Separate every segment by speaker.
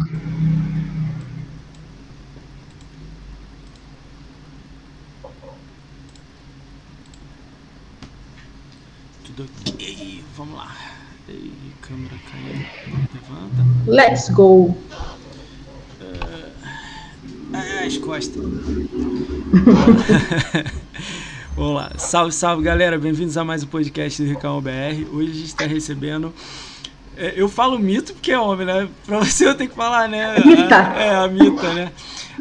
Speaker 1: Tudo ok. Vamos lá. Ei, câmera caindo. Levanta.
Speaker 2: Let's go.
Speaker 1: É, as costas. Vamos lá. Salve, salve, galera. Bem-vindos a mais um podcast do Ricão BR. Hoje a gente está recebendo. É, eu falo mito porque é homem, né? Pra você eu tenho que falar, né?
Speaker 2: Mita.
Speaker 1: A- É, a Mita, né?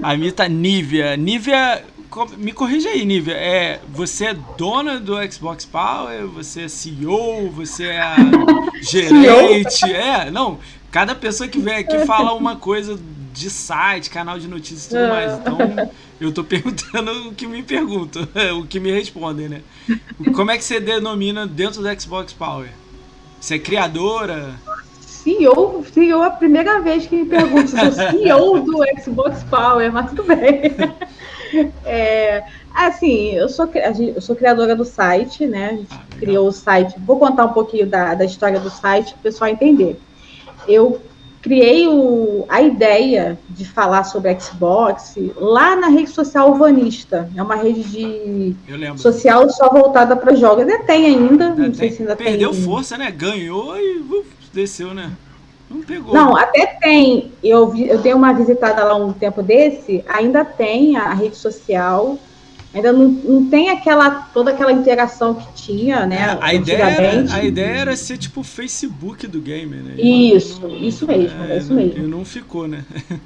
Speaker 1: A Mita Nívia. Nívia, me corrija aí, Nívia. É, você é dona do Xbox Power? Você é CEO? Você é gerente? É, não. Cada pessoa que vem aqui fala uma coisa de site, canal de notícias e tudo
Speaker 2: Ah.
Speaker 1: mais. Então, eu tô perguntando o que me perguntam, o que me respondem, né? Como é que você denomina dentro do Xbox Power? Você é criadora?
Speaker 2: CEO, CEO é a primeira vez que me perguntam se eu sou CEO do Xbox Power, mas tudo bem. É, assim, eu sou, eu sou criadora do site, né? A gente
Speaker 1: Ah,
Speaker 2: criou o site. Vou contar um pouquinho da, da história do site para o pessoal entender. Eu criei o- a ideia de falar sobre Xbox lá na rede social Uvanista. É uma rede de social só voltada para jogos. Ainda tem ainda, não
Speaker 1: Até
Speaker 2: sei se ainda
Speaker 1: perdeu
Speaker 2: tem.
Speaker 1: força, né? Ganhou e uf, desceu, né? Não pegou.
Speaker 2: Não, até tem. Eu, vi- eu dei uma visitada lá um tempo desse, ainda tem a rede social, ainda não, não tem aquela toda aquela interação que tinha, né?
Speaker 1: É, a, ideia era, a ideia era ser tipo o Facebook do gamer, né?
Speaker 2: Isso, isso mesmo, é isso
Speaker 1: não-
Speaker 2: mesmo.
Speaker 1: E não ficou, né?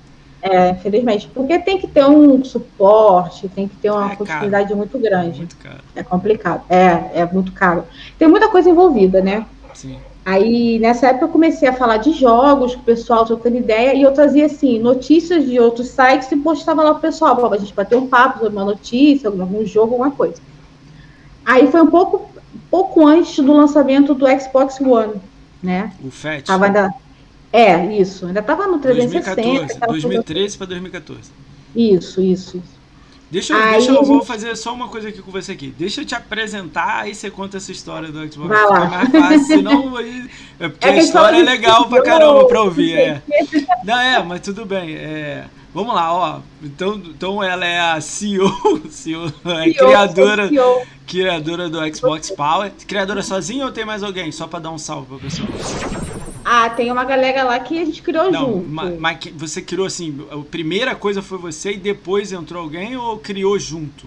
Speaker 2: É, infelizmente, porque tem que ter um suporte, tem que ter uma
Speaker 1: É caro.
Speaker 2: continuidade muito grande.
Speaker 1: Muito caro.
Speaker 2: É complicado. É, é muito caro. Tem muita coisa envolvida, né?
Speaker 1: Sim.
Speaker 2: Aí, nessa época, eu comecei a falar de jogos, com o pessoal trocando ideia, e eu trazia, assim, notícias de outros sites e postava lá pro pessoal, pra gente bater um papo sobre uma notícia, algum, algum jogo, alguma coisa. Aí foi um pouco, pouco antes do lançamento do Xbox One, né?
Speaker 1: O FAT.
Speaker 2: Tava ainda... É, isso. Ainda tava no 360.
Speaker 1: 2014.
Speaker 2: aquela coisa-
Speaker 1: 2013 para 2014.
Speaker 2: Isso, isso, isso.
Speaker 1: Deixa, eu-
Speaker 2: Aí
Speaker 1: deixa eu
Speaker 2: a
Speaker 1: vou
Speaker 2: gente-
Speaker 1: fazer só uma coisa aqui com você aqui. Deixa eu te apresentar, aí você conta essa história do Xbox.
Speaker 2: Vai lá.
Speaker 1: Fica mais fácil, senão aí. É porque
Speaker 2: É
Speaker 1: a história é legal pra caramba pra ouvir. É. Não, é, mas tudo bem. É, vamos lá, ó. Então, então ela é a CEO, CEO é
Speaker 2: CEO,
Speaker 1: criadora,
Speaker 2: CEO.
Speaker 1: criadora do Xbox Power. Criadora sozinha ou tem mais alguém? Só pra dar um salve pra pessoa.
Speaker 2: Ah, tem uma galera lá que a gente criou
Speaker 1: Não,
Speaker 2: junto.
Speaker 1: ma- mas que- você criou assim, a primeira coisa foi você e depois entrou alguém ou criou junto?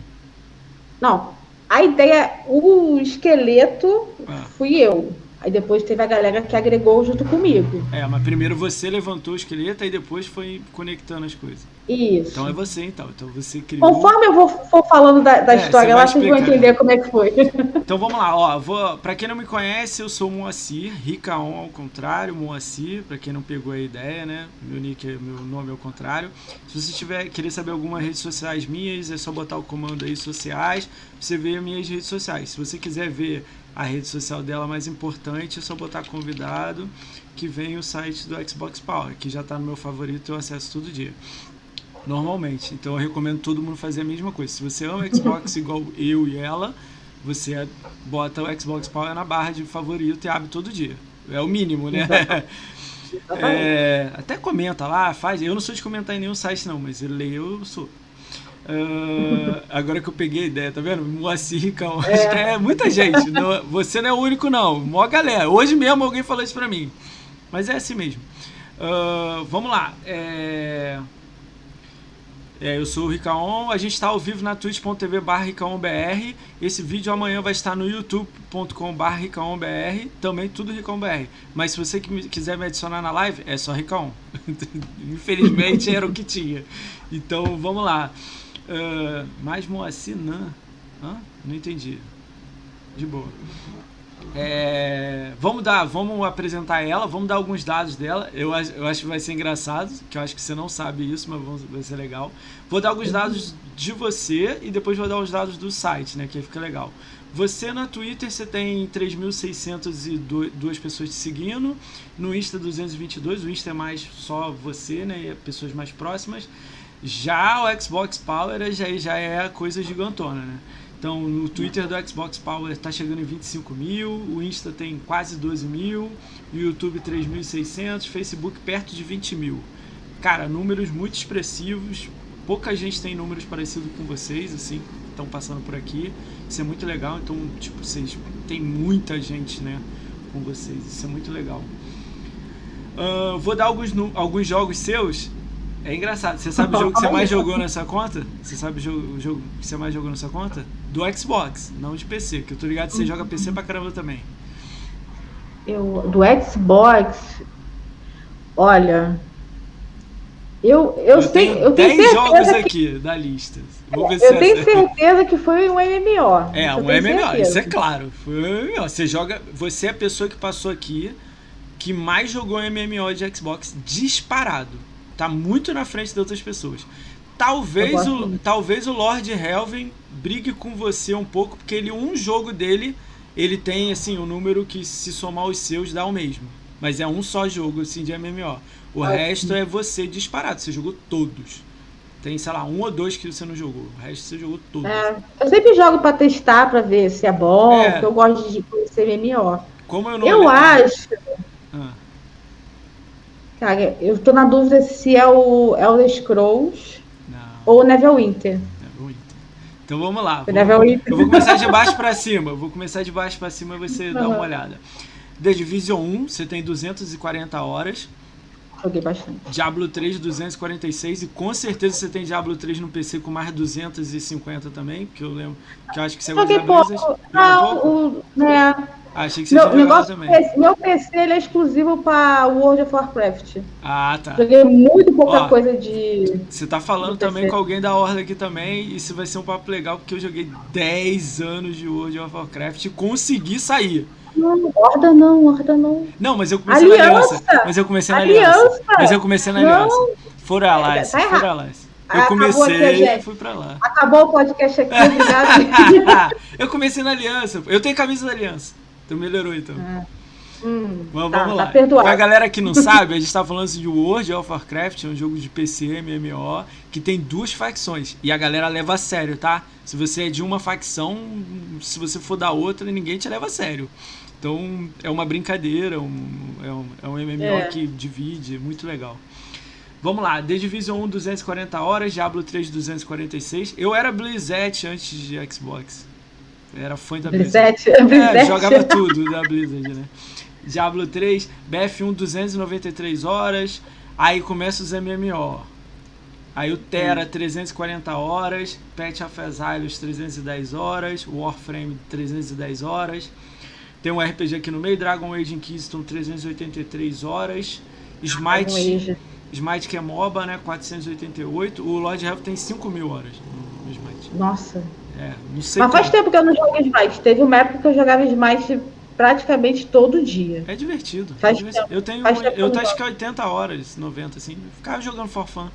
Speaker 2: Não, a ideia, o esqueleto
Speaker 1: Ah.
Speaker 2: fui eu. Aí depois teve a galera que agregou junto comigo.
Speaker 1: É, mas primeiro você levantou o esqueleto e depois foi conectando as coisas.
Speaker 2: Isso.
Speaker 1: Então é você então. Então você criou.
Speaker 2: Conforme eu vou for falando da, da
Speaker 1: É,
Speaker 2: história lá, vocês vão entender como é que foi.
Speaker 1: Então vamos lá, ó. Vou... Pra quem não me conhece, eu sou o Moacir, Ricaon ao contrário, Moacir, pra quem não pegou a ideia, né? Meu nick, é- meu nome é ao contrário. Se você tiver querer saber algumas redes sociais minhas, é só botar o comando aí sociais, você vê as minhas redes sociais. Se você quiser ver a rede social dela mais importante, é só botar convidado, que vem o site do Xbox Power, que já tá no meu favorito, eu acesso todo dia. Normalmente. Então eu recomendo todo mundo fazer a mesma coisa. Se você ama Xbox igual eu e ela, você bota o Xbox Power na barra de favorito e abre todo dia. É o mínimo, né? É, até comenta lá, faz. Eu não sou de comentar em nenhum site, não, mas ele lê, eu sou. Ah, agora que eu peguei a ideia, tá vendo? Moacir Ricão. Que é muita gente. não- você não é o único, não. Mó galera. Hoje mesmo alguém falou isso pra mim. Mas é assim mesmo. Ah, vamos lá. É... É, eu sou o Ricaon, a gente está ao vivo na twitch.tv RicaonBR. Esse vídeo amanhã vai estar no youtube.com RicaonBR, também tudo RicaonBR. Mas se você quiser me adicionar na live, é só Ricaon. Infelizmente era o que tinha. Então vamos lá. Ah, mais Moacir Nan. Hã? Não entendi. De boa. É, vamos dar, vamos apresentar ela, vamos dar alguns dados dela. Eu, acho- eu acho que vai ser engraçado, que eu acho que você não sabe isso, mas vamos- vai ser legal. Vou dar alguns dados de você e depois vou dar os dados do site, né? Que aí fica legal. Você na Twitter você tem 3.602 pessoas te seguindo, no Insta 222, o Insta é mais só você, né? Pessoas mais próximas. Já o Xbox Power já, já é coisa gigantona, né? Então, no Twitter do Xbox Power está chegando em 25 mil, o Insta tem quase 12 mil, o YouTube 3.600, Facebook perto de 20 mil. cara, números muito expressivos. Pouca gente tem números parecidos com vocês, assim, estão passando por aqui. Isso é muito legal. Então, tipo, vocês tem muita gente, né, com vocês. Isso é muito legal. Uh, vou dar alguns, alguns jogos seus. É engraçado. Você sabe o jogo que você mais jogou nessa conta? Você sabe o jogo, o jogo que você mais jogou nessa conta? Do Xbox, não de PC. Que eu tô ligado que você joga PC pra caramba também.
Speaker 2: Eu, do Xbox, olha, eu, eu, eu
Speaker 1: tenho eu tenho 10 jogos que, aqui da lista.
Speaker 2: Vou ver se eu tenho certeza que foi um MMO.
Speaker 1: É, um MMO, certeza. isso é claro. Foi um MMO. Você joga. Você é a pessoa que passou aqui que mais jogou MMO de Xbox disparado. Tá muito na frente de outras pessoas. Talvez o, talvez o Lord Helven brigue com você um pouco, porque ele um jogo dele, ele tem assim, um número que se somar os seus dá o mesmo. Mas é um só jogo assim de MMO. O ah, resto sim. é você disparado, você jogou todos. Tem, sei lá, um ou dois que você não jogou. O resto você jogou todos.
Speaker 2: É, eu sempre jogo para testar, para ver se é bom, é. porque eu gosto de conhecer MMO.
Speaker 1: Como eu não
Speaker 2: Eu acho. Ah. Cara, eu tô na dúvida se é o Elder Scrolls não. ou o Neverwinter.
Speaker 1: Então vamos lá. Vou, eu vou começar de baixo para cima. vou começar de baixo para cima e você uhum. dá uma olhada. The Division 1, você tem 240 horas.
Speaker 2: Joguei bastante.
Speaker 1: Diablo 3, 246. E com certeza você tem Diablo 3 no PC com mais 250 também. Que eu lembro. Que eu acho que você
Speaker 2: Joguei pouco. Não, o, né,
Speaker 1: ah, achei que você meu, jogado também.
Speaker 2: PC, meu PC ele é exclusivo para World of Warcraft.
Speaker 1: Ah, tá.
Speaker 2: Joguei muito pouca Ó, coisa de.
Speaker 1: Você tá falando também com alguém da Horda aqui também. Isso vai ser um papo legal, porque eu joguei 10 anos de World of Warcraft e consegui sair.
Speaker 2: Não, Horda não, Horda não.
Speaker 1: Não, mas eu comecei aliança. na aliança. Mas eu comecei na aliança. aliança. Mas eu comecei na aliança. For Alliance, tá For Alliance. Eu comecei e fui pra lá.
Speaker 2: Acabou o podcast aqui, obrigado.
Speaker 1: eu comecei na aliança. Eu tenho camisa da aliança. Então melhorou então. É.
Speaker 2: Hum,
Speaker 1: vamos, tá, vamos lá. Tá pra galera que não sabe, a gente tá falando de World of Warcraft, é um jogo de PC, MMO, que tem duas facções. E a galera leva a sério, tá? Se você é de uma facção, se você for da outra, ninguém te leva a sério. Então é uma brincadeira, um, é, um, é um MMO é. que divide, muito legal. Vamos lá, The Division 1 240 horas, Diablo 3 246. Eu era Blizzard antes de Xbox. Era fã da Blizzard. Blizzard. É, jogava tudo da Blizzard, né? Diablo 3, BF1 293 horas. Aí começa os MMO. Aí o Terra hum. 340 horas, Pet of Exiles 310 horas, Warframe 310 horas. Tem um RPG aqui no meio, Dragon Age Inquisition 383 horas. Smite, Smite que é MOBA, né? 488. O Lord Health tem 5 mil horas no Smite.
Speaker 2: Nossa.
Speaker 1: É, não sei.
Speaker 2: Mas como. faz tempo que eu não jogo Smite. Teve uma época que eu jogava Smite praticamente todo dia.
Speaker 1: É divertido. Faz é divertido. Tempo, eu tenho. Eu acho que 80 horas, 90, assim. Ficava jogando for fun.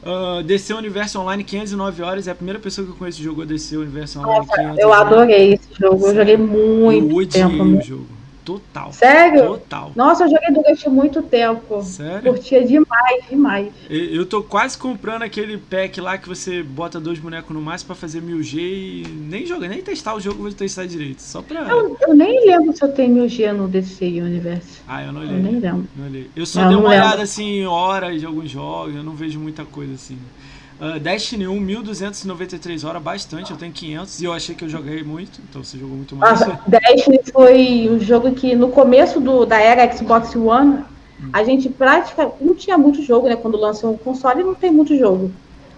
Speaker 1: Uh, DC Universo Online 509 horas. É a primeira pessoa que eu conheço que jogou DC Universo Online
Speaker 2: Nossa, 509 Eu adorei esse jogo. Eu joguei muito. Eu odiei tempo.
Speaker 1: o jogo. Total.
Speaker 2: Sério?
Speaker 1: Total.
Speaker 2: Nossa, eu joguei durante muito tempo.
Speaker 1: Sério?
Speaker 2: Curtia demais, demais.
Speaker 1: Eu tô quase comprando aquele pack lá que você bota dois bonecos no máximo pra fazer 1000G e nem joga, nem testar o jogo, vou testar direito. Só pra.
Speaker 2: Eu, eu nem lembro se eu tenho 1000G no DC Universe.
Speaker 1: Ah, eu não olhei.
Speaker 2: Eu nem lembro.
Speaker 1: Não olhei. Eu só não, dei uma olhada assim em horas de alguns jogos, eu não vejo muita coisa assim. Uh, Destiny 1, 1293 horas, bastante. Eu tenho 500 e eu achei que eu joguei muito, então você jogou muito mais.
Speaker 2: Nossa, Destiny foi um jogo que no começo do, da era Xbox One, hum. a gente praticamente não tinha muito jogo, né? Quando lançou o console, não tem muito jogo.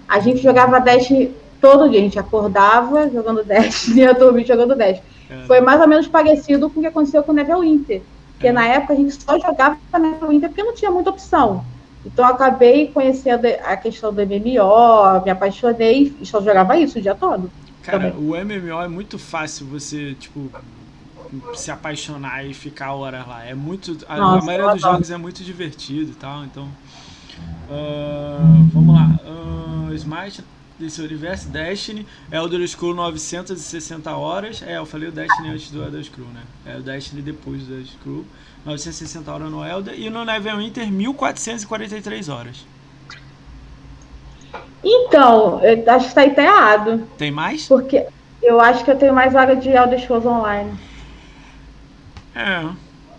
Speaker 2: A gente jogava Destiny todo dia, a gente acordava jogando Destiny e ia dormir jogando Destiny. É. Foi mais ou menos parecido com o que aconteceu com o Neverwinter. Porque é. na época a gente só jogava Neverwinter porque não tinha muita opção. Então eu acabei conhecendo a questão do MMO, me apaixonei e só jogava isso o dia todo.
Speaker 1: Cara, também. o MMO é muito fácil você, tipo, se apaixonar e ficar horas lá. É muito. A, Nossa, a maioria dos jogos é muito divertido e tal, então. Uh, vamos lá. Uh, Smite desse universo, Destiny, Elder Scrolls 960 horas. É, eu falei o Destiny antes do Elder Scrolls, né? É o Destiny depois do Elder Scrolls. 960 horas no Elder. E no Neverwinter, 1443 horas.
Speaker 2: Então, eu acho que tá errado.
Speaker 1: Tem mais?
Speaker 2: Porque eu acho que eu tenho mais vaga de Elder Scrolls Online.
Speaker 1: É.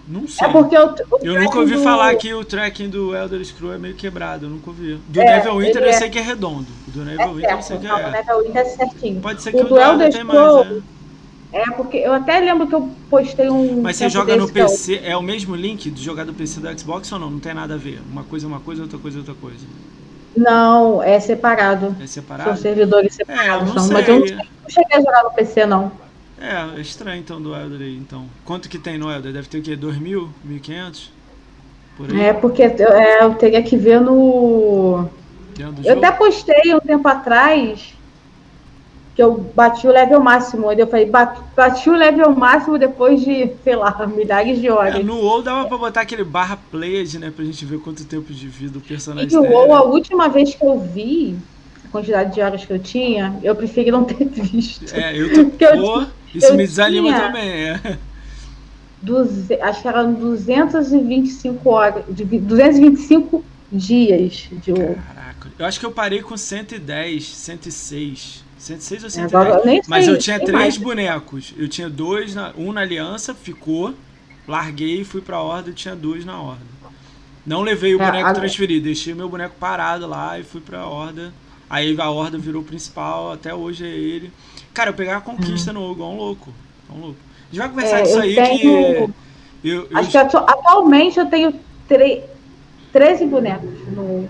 Speaker 1: Não sei.
Speaker 2: É porque o
Speaker 1: eu nunca ouvi
Speaker 2: do...
Speaker 1: falar que o tracking do Elder Scrolls é meio quebrado, eu nunca ouvi. Do
Speaker 2: É,
Speaker 1: Neverwinter
Speaker 2: ele
Speaker 1: eu
Speaker 2: é-
Speaker 1: sei que é redondo. Do
Speaker 2: É
Speaker 1: Neverwinter eu sei que
Speaker 2: não,
Speaker 1: é.
Speaker 2: Neverwinter é certinho.
Speaker 1: Pode ser que
Speaker 2: O
Speaker 1: o
Speaker 2: do
Speaker 1: Elder mais,
Speaker 2: Scrolls,
Speaker 1: é.
Speaker 2: É, porque eu até lembro que eu postei um.
Speaker 1: Mas você joga no
Speaker 2: que eu-
Speaker 1: PC, é o mesmo link de jogar do PC do Xbox ou não? Não tem nada a ver. Uma coisa é uma coisa, outra coisa é outra coisa.
Speaker 2: Não, é separado.
Speaker 1: É
Speaker 2: São
Speaker 1: separado?
Speaker 2: servidores
Speaker 1: É,
Speaker 2: separados.
Speaker 1: não
Speaker 2: não,
Speaker 1: sei.
Speaker 2: mas eu não, não cheguei a jogar no PC, não.
Speaker 1: É, é estranho então do Elder aí, então. Quanto que tem no Elder? Deve ter o quê? 2 mil? 1.500? Por aí?
Speaker 2: É, porque é, eu teria que ver no. Eu
Speaker 1: jogo?
Speaker 2: até postei um tempo atrás que eu bati o level máximo. Eu falei, bati, o level máximo depois de, sei lá, milhares de
Speaker 1: É,
Speaker 2: horas.
Speaker 1: no WoW dava pra botar aquele barra played, né? Pra gente ver quanto tempo de vida o personagem
Speaker 2: E o
Speaker 1: tem.
Speaker 2: WoW, a última vez que eu vi a quantidade de horas que eu tinha, eu preferi não ter visto.
Speaker 1: É, eu tô.
Speaker 2: Porque eu
Speaker 1: isso
Speaker 2: eu
Speaker 1: me desanima
Speaker 2: tinha-
Speaker 1: também, é.
Speaker 2: Duze- acho que eram 225 horas, de vi- 225 dias de WoW.
Speaker 1: Caraca, eu acho que eu parei com 110, 106. 106 ou 110?
Speaker 2: Agora eu nem
Speaker 1: Mas
Speaker 2: sei,
Speaker 1: eu tinha três
Speaker 2: mais.
Speaker 1: bonecos. Eu tinha dois, na, um na aliança, ficou. Larguei, fui pra horda e tinha dois na horda. Não levei o
Speaker 2: É,
Speaker 1: boneco
Speaker 2: agora-
Speaker 1: transferido, deixei meu boneco parado lá e fui pra horda. Aí a horda virou o principal, até hoje é ele. Cara, eu pegar a conquista no WoW, igual um louco. Igual um louco. A gente vai conversar
Speaker 2: É,
Speaker 1: disso aí
Speaker 2: tenho-
Speaker 1: que. Eu, eu,
Speaker 2: Acho que atu- atualmente eu tenho tre- 13 bonecos no.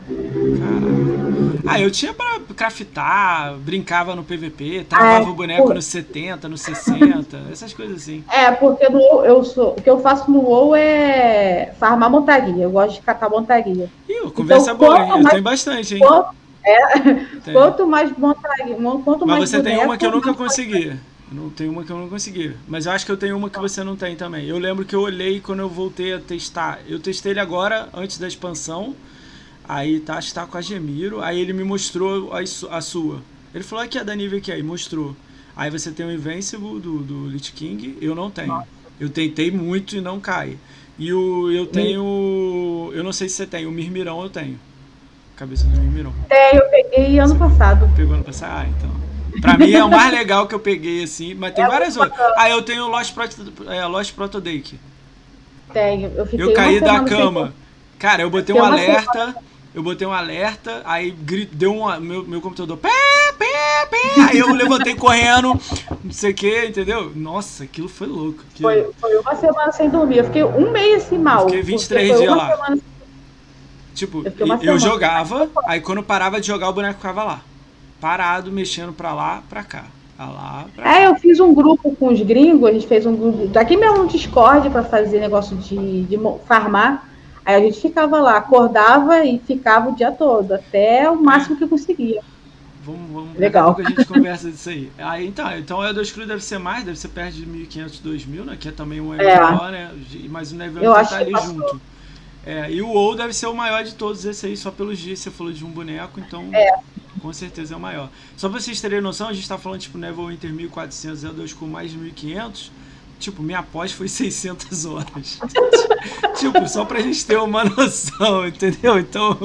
Speaker 1: Caraca. Ah, eu tinha pra craftar, brincava no PVP, travava
Speaker 2: Ah,
Speaker 1: o boneco
Speaker 2: pô.
Speaker 1: no 70, no 60, essas coisas assim.
Speaker 2: É, porque no, eu sou, o que eu faço no WoW é farmar montaria. Eu gosto de catar montaria.
Speaker 1: Ih, conversa
Speaker 2: Então,
Speaker 1: boa, hein? Eu
Speaker 2: mais-
Speaker 1: tenho bastante, hein?
Speaker 2: Quanto,
Speaker 1: Tem.
Speaker 2: quanto mais montaria, quanto mais
Speaker 1: Mas você tem
Speaker 2: boneco,
Speaker 1: uma que eu nunca
Speaker 2: mais-
Speaker 1: consegui. Eu não tenho uma que eu não consegui. Mas eu acho que eu tenho uma que você não tem também. Eu lembro que eu olhei quando eu voltei a testar. Eu testei ele agora, antes da expansão. Aí tá, acho que tá com a Gemiro. Aí ele me mostrou a, a sua. Ele falou aqui, a da nível aqui, aí mostrou. Aí você tem o Invincible do, do Lich King, eu não tenho. Eu tentei muito e não cai. E o eu tenho. Eu não sei se você tem, o Mirmirão eu tenho. Cabeça do Mirmirão.
Speaker 2: É, eu peguei ano passado.
Speaker 1: Pegou no passado? Ah, então. Pra mim é o mais legal que eu peguei, assim, mas tem várias outras. Ah, eu tenho o Lost, Proto, é, Lost Protodake.
Speaker 2: Tenho. Eu, fiquei
Speaker 1: Eu caí da
Speaker 2: semana sem-
Speaker 1: cama. Cara, eu botei um
Speaker 2: Tem
Speaker 1: alerta. Eu botei um alerta, aí gri- deu um. Meu, meu computador. Pé, pé, pé. Aí eu levantei correndo, não sei o que, entendeu? Nossa, aquilo foi louco. aquilo-
Speaker 2: Foi, foi uma semana sem dormir. Eu fiquei um mês assim mal.
Speaker 1: Fiquei
Speaker 2: porque
Speaker 1: 23
Speaker 2: foi
Speaker 1: dias
Speaker 2: uma
Speaker 1: lá.
Speaker 2: semana-
Speaker 1: Tipo,
Speaker 2: Eu fiquei
Speaker 1: eu jogava, aí quando parava de jogar, o boneco ficava lá. Parado, mexendo pra lá, pra cá. Pra lá, pra cá.
Speaker 2: É, eu fiz um grupo com os gringos, a gente fez um grupo daqui mesmo no Discord para fazer negócio de, de farmar. Aí a gente ficava lá, acordava e ficava o dia todo, até o máximo que conseguia.
Speaker 1: Vamos, vamos
Speaker 2: Legal.
Speaker 1: a a gente conversa disso aí. aí então, então o Elder Scrolls deve ser mais, deve ser perto de 1.500, 2.000, né? Que é também um
Speaker 2: É.
Speaker 1: MMO, né? Mas o
Speaker 2: Eu
Speaker 1: tá ali
Speaker 2: passou.
Speaker 1: junto. É, e o WoW deve ser o maior de todos esse aí, só pelos dias você falou de um boneco, então
Speaker 2: É.
Speaker 1: com certeza é o maior. Só pra vocês terem noção, a gente tá falando tipo Neverwinter 1400, Elder Scrolls mais de 1500. Tipo, minha pós foi 600 horas. tipo, só pra gente ter uma noção, entendeu? Então,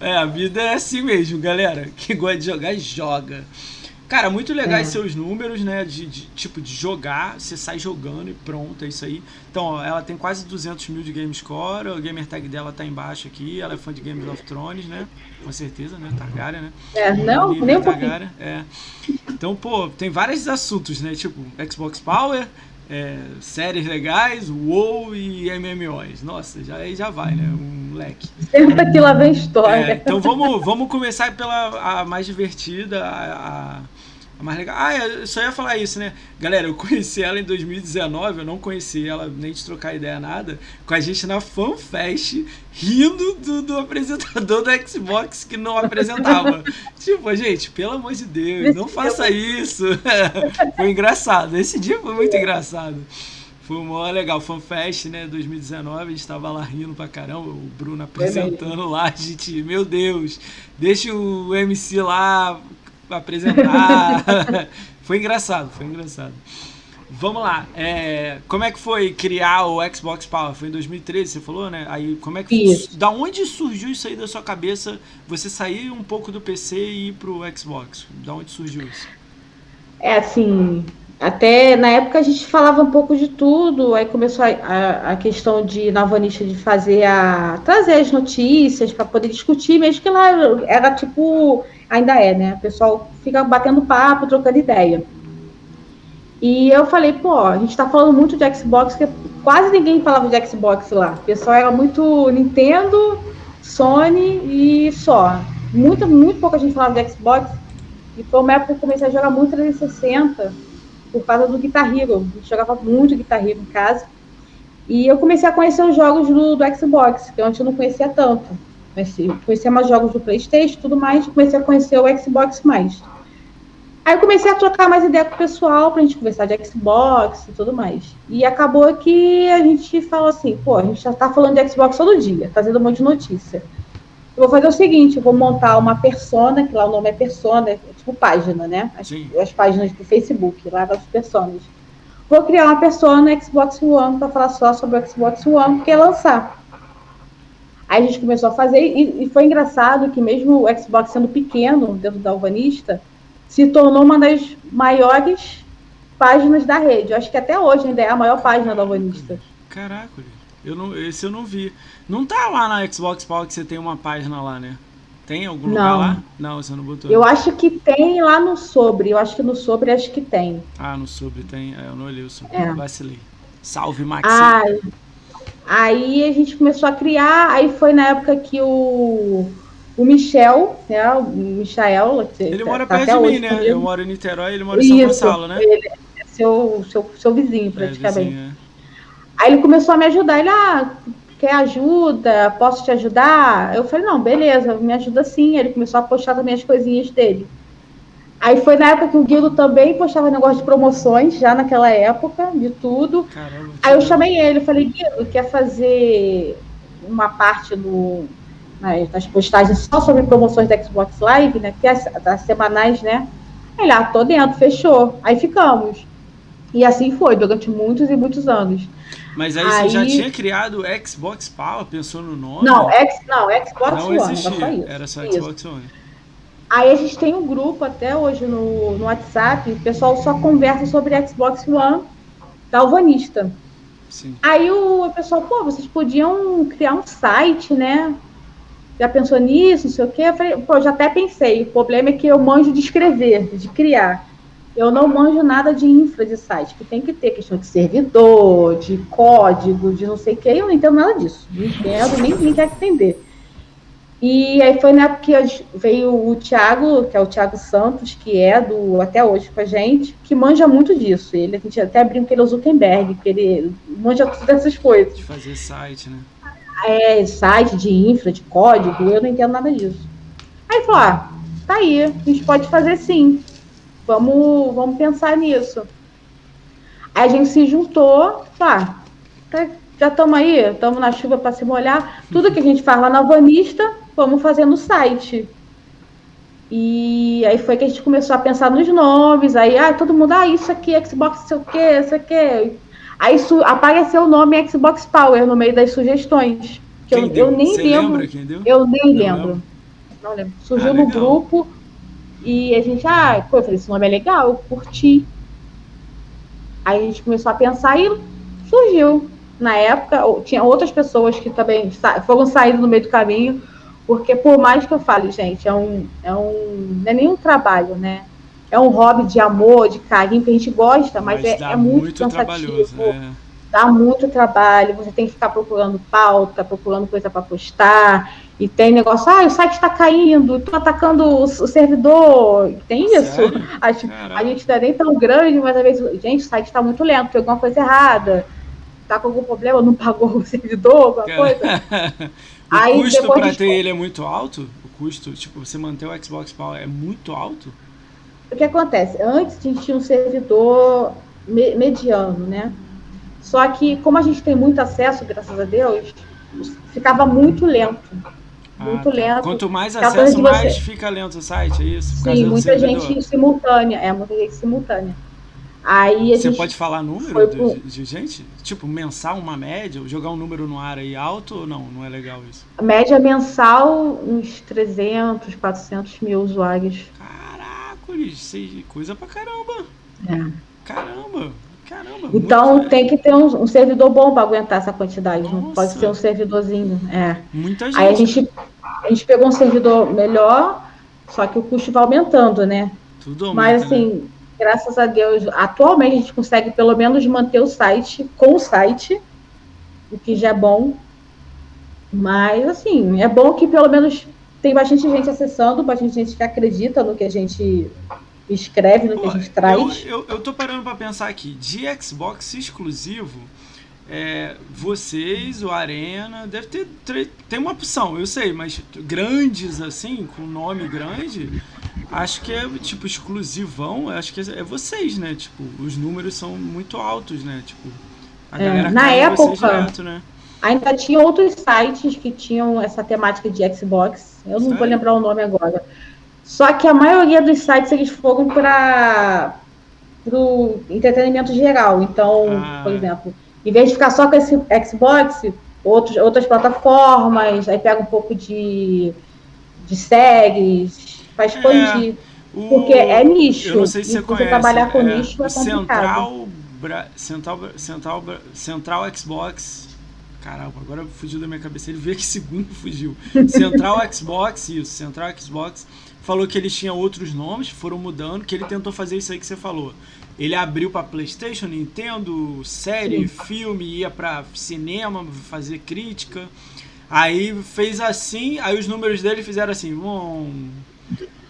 Speaker 1: é, a vida é assim mesmo, galera. Quem gosta de jogar, joga. Cara, muito legais
Speaker 2: É.
Speaker 1: seus números, né? De, de- tipo, de jogar, você sai jogando e pronto, é isso aí. Então, ó, ela tem quase 200 mil de game score, o gamer tag dela tá embaixo aqui, ela é fã de Games of Thrones, né? Com certeza, né? Targaryen, né?
Speaker 2: É, não,
Speaker 1: Nível
Speaker 2: nem um.
Speaker 1: Targaryen, é. Então, pô, tem vários assuntos, né? Tipo, Xbox Power, é, séries legais, WoW e MMOs. Nossa, já, aí já vai, né? Um leque.
Speaker 2: Senta que lá vem história.
Speaker 1: É, então vamos, vamos começar pela a mais divertida, a, a- a mais legal. Ah, eu só ia falar isso, né? Galera, eu conheci ela em 2019, eu não conheci ela nem de trocar ideia nada, com a gente na FanFest, rindo do, do apresentador do Xbox que não apresentava. tipo, gente, pelo amor de Deus, não faça isso. foi engraçado, esse dia foi muito engraçado. Foi mó legal, FanFest, né, 2019, a gente tava lá rindo pra caramba, o Bruno apresentando lá, a gente, meu Deus, deixa o MC lá apresentar. foi engraçado, foi engraçado. Vamos lá, é, como é que foi criar o Xbox Power? Foi em 2013, você falou, né? Aí, como é que
Speaker 2: Isso.
Speaker 1: Da onde surgiu isso aí da sua cabeça? Você sair um pouco do PC e ir pro Xbox? Da onde surgiu isso?
Speaker 2: É assim, até na época a gente falava um pouco de tudo, aí começou a, a, a questão de Navanista de fazer a. trazer as notícias para poder discutir, mesmo que lá era tipo. ainda é, né? O pessoal fica batendo papo, trocando ideia. E eu falei, pô, a gente tá falando muito de Xbox, que quase ninguém falava de Xbox lá. O pessoal era muito Nintendo, Sony e só. Muito, muito pouca gente falava de Xbox. E foi uma época que eu comecei a jogar muito 360 por causa do Guitar Hero. A gente jogava muito Guitar Hero em casa. E eu comecei a conhecer os jogos do, do Xbox, que antes eu não conhecia tanto. Conheci, conhecia mais jogos do Playstation tudo mais, comecei a conhecer o Xbox mais. Aí eu comecei a trocar mais ideia com o pessoal pra gente conversar de Xbox e tudo mais. E acabou que a gente falou assim, pô, a gente já tá falando de Xbox todo dia, fazendo um monte de notícia. Eu vou fazer o seguinte, eu vou montar uma persona, que lá o nome é persona, é tipo página, né? As, as páginas do Facebook, lá das personas. Vou criar uma persona Xbox One para falar só sobre o Xbox One, que é lançar. Aí a gente começou a fazer, e, e, foi engraçado que mesmo o Xbox sendo pequeno dentro da Alvanista, se tornou uma das maiores páginas da rede. Eu acho que até hoje ainda é a maior página da Alvanista.
Speaker 1: Caraca, eu não, esse eu não vi. Não tá lá na Xbox Power que você tem uma página lá, né? Tem algum não. lugar lá? Não, você não botou.
Speaker 2: Eu acho que tem lá no Sobre. Eu acho que no Sobre acho que tem.
Speaker 1: Ah, no Sobre tem. É, eu não olhei o Sobre. É. Vacilei. Salve, Maxi.
Speaker 2: Ah, aí a gente começou a criar. Aí foi na época que o o Michel, né? O Michael.
Speaker 1: Ele tá, mora tá perto de mim, né? Eu moro em Niterói, ele mora em São Gonçalo, né? Ele
Speaker 2: é seu, seu, seu vizinho, praticamente. É, vizinho, é. Aí ele começou a me ajudar. Ele, ah, quer ajuda? Posso te ajudar? Eu falei, não, beleza, me ajuda sim. Ele começou a postar também as coisinhas dele. Aí foi na época que o Guildo também postava negócio de promoções, já naquela época, de tudo. Caramba, Aí eu chamei ele, falei, Guildo, quer fazer uma parte do, né, das postagens só sobre promoções da Xbox Live, né? Que é as, as semanais, né? Aí lá, tô dentro, fechou. Aí ficamos. E assim foi, durante muitos e muitos anos.
Speaker 1: Mas aí, aí, você já tinha criado Xbox Power, pensou no nome?
Speaker 2: Não, X, não Xbox
Speaker 1: não
Speaker 2: One,
Speaker 1: existia, era só isso. Era só Xbox. One.
Speaker 2: Aí a gente tem um grupo até hoje no, no WhatsApp, o pessoal só conversa sobre Xbox One galvanista. Sim. Aí o, o pessoal, pô, vocês podiam criar um site, né? Já pensou nisso, não sei o quê? Eu falei, pô, já até pensei. O problema é que eu manjo de escrever, de criar. Eu não manjo nada de infra de site, que tem que ter questão de servidor, de código, de não sei o que, eu não entendo nada disso. Não entendo, nem, nem quero entender. E aí foi na época que veio o Thiago, que é o Thiago Santos, que é do até hoje com a gente, que manja muito disso. Ele, a gente até brinca que ele é o Zuckerberg, que ele manja todas essas coisas.
Speaker 1: De fazer site, né?
Speaker 2: É, site de infra, de código, eu não entendo nada disso. Aí falou, ah, tá aí, a gente pode fazer sim. Vamos, vamos pensar nisso. Aí a gente se juntou, tá, já estamos aí, estamos na chuva para se molhar. Tudo que a gente faz lá na Vanista, vamos fazer no site. E aí foi que a gente começou a pensar nos nomes, aí ah, todo mundo, ah, isso aqui, Xbox, sei o que, isso aqui. Aí apareceu o nome Xbox Power no meio das sugestões. Que eu, eu, nem lembro. Eu nem Não lembro. lembro. Não lembro. Surgiu ah, no grupo e a gente, ah, pô, eu falei, esse nome é legal, eu curti. Aí a gente começou a pensar e surgiu. Na época, tinha outras pessoas que também foram saindo no meio do caminho, porque por mais que eu fale, gente, é um, é um, não é nenhum trabalho, né? É um hobby de amor, de carinho que a gente gosta, mas, mas é, é, muito, muito cansativo. Né? Dá muito trabalho, você tem que ficar procurando pauta, procurando coisa para postar, e tem negócio, ah, o site está caindo, estou atacando o, servidor. Tem isso. A, a, gente não é nem tão grande, mas às vezes, gente, o site está muito lento, tem alguma coisa errada. Está com algum problema, não pagou o servidor, alguma coisa.
Speaker 1: o Aí, custo para ter ele é muito alto? O custo, tipo, você manter o Xbox Power é muito alto?
Speaker 2: O que acontece? Antes a gente tinha um servidor me mediano, né? Só que, como a gente tem muito acesso, graças a Deus, ficava muito lento. Ah, muito tá. lento.
Speaker 1: Quanto mais acesso, mais fica lento o site, é isso?
Speaker 2: Sim, muita gente simultânea. É, muita gente simultânea. Aí
Speaker 1: Você pode falar número de, de, gente? Tipo, mensal, uma média? Jogar um número no ar aí alto ou não? Não é legal isso?
Speaker 2: A média mensal, uns 300, 400 mil usuários.
Speaker 1: Caraca, coisa pra caramba.
Speaker 2: É.
Speaker 1: Caramba! Caramba!
Speaker 2: Então tem que ter um, um servidor bom para aguentar essa quantidade. Nossa. Não pode ser um servidorzinho. É.
Speaker 1: Muita gente.
Speaker 2: Aí a gente, a gente pegou um servidor melhor, só que o custo vai aumentando, né?
Speaker 1: Tudo
Speaker 2: aumenta, Mas assim, né? graças a Deus, atualmente a gente consegue pelo menos manter o site com o site, o que já é bom. Mas assim, é bom que pelo menos tem bastante gente acessando, bastante gente que acredita no que a gente escreve, no Pô, que a gente traz.
Speaker 1: Eu, eu, eu tô parando para pensar aqui, de Xbox exclusivo, é, vocês, o Arena, deve ter, tem uma opção, eu sei, mas grandes assim, com nome grande, acho que é tipo exclusivão, acho que é vocês, né? Tipo, os números são muito altos, né? Tipo,
Speaker 2: a é, na época, direto, né? ainda tinha outros sites que tinham essa temática de Xbox. Eu não Sério? vou lembrar o nome agora. Só que a maioria dos sites eles foram para o entretenimento geral. Então, ah. por exemplo, em vez de ficar só com esse Xbox, outros, outras plataformas, aí pega um pouco de, de séries, expandir. É, o... Porque é nicho. Eu
Speaker 1: não sei se você,
Speaker 2: você trabalhar com é, nicho é complicado.
Speaker 1: Central, Central, Central, Central Xbox Caramba, agora fugiu da minha cabeça. Ele veio que segundo fugiu. Central Xbox, isso, Central Xbox. Falou que eles tinham outros nomes, foram mudando, que ele tentou fazer isso aí que você falou. Ele abriu para PlayStation, Nintendo, série, filme, ia para cinema fazer crítica. Aí fez assim, aí os números dele fizeram assim, bom.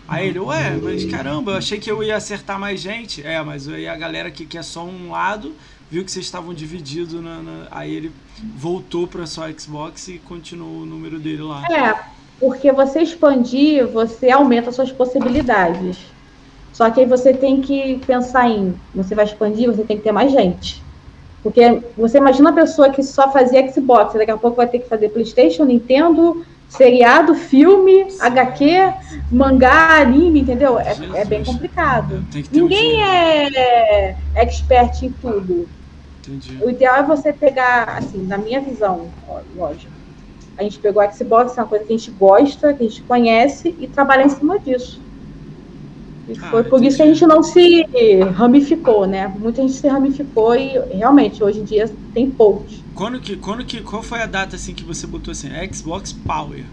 Speaker 1: Aí ele, ué, mas caramba, eu achei que eu ia acertar mais gente. É, mas aí a galera que quer só um lado viu que vocês estavam divididos, na, na, aí ele voltou para sua Xbox e continuou o número dele lá.
Speaker 2: É, porque você expandir, você aumenta suas possibilidades. Só que aí você tem que pensar em, você vai expandir, você tem que ter mais gente. Porque você imagina uma pessoa que só fazia Xbox, daqui a pouco vai ter que fazer PlayStation, Nintendo, seriado, filme, Sim. HQ, mangá, anime, entendeu? É, é bem complicado. Ninguém um é expert em tudo.
Speaker 1: Entendi.
Speaker 2: O ideal é você pegar, assim, na minha visão, lógico. A gente pegou o Xbox, é uma coisa que a gente gosta, que a gente conhece, e trabalhar em cima disso. E ah, foi por isso que a gente não se ramificou, né? Muita gente se ramificou e realmente hoje em dia tem poucos.
Speaker 1: Quando que, quando que, qual foi a data assim que você botou assim, Xbox Power?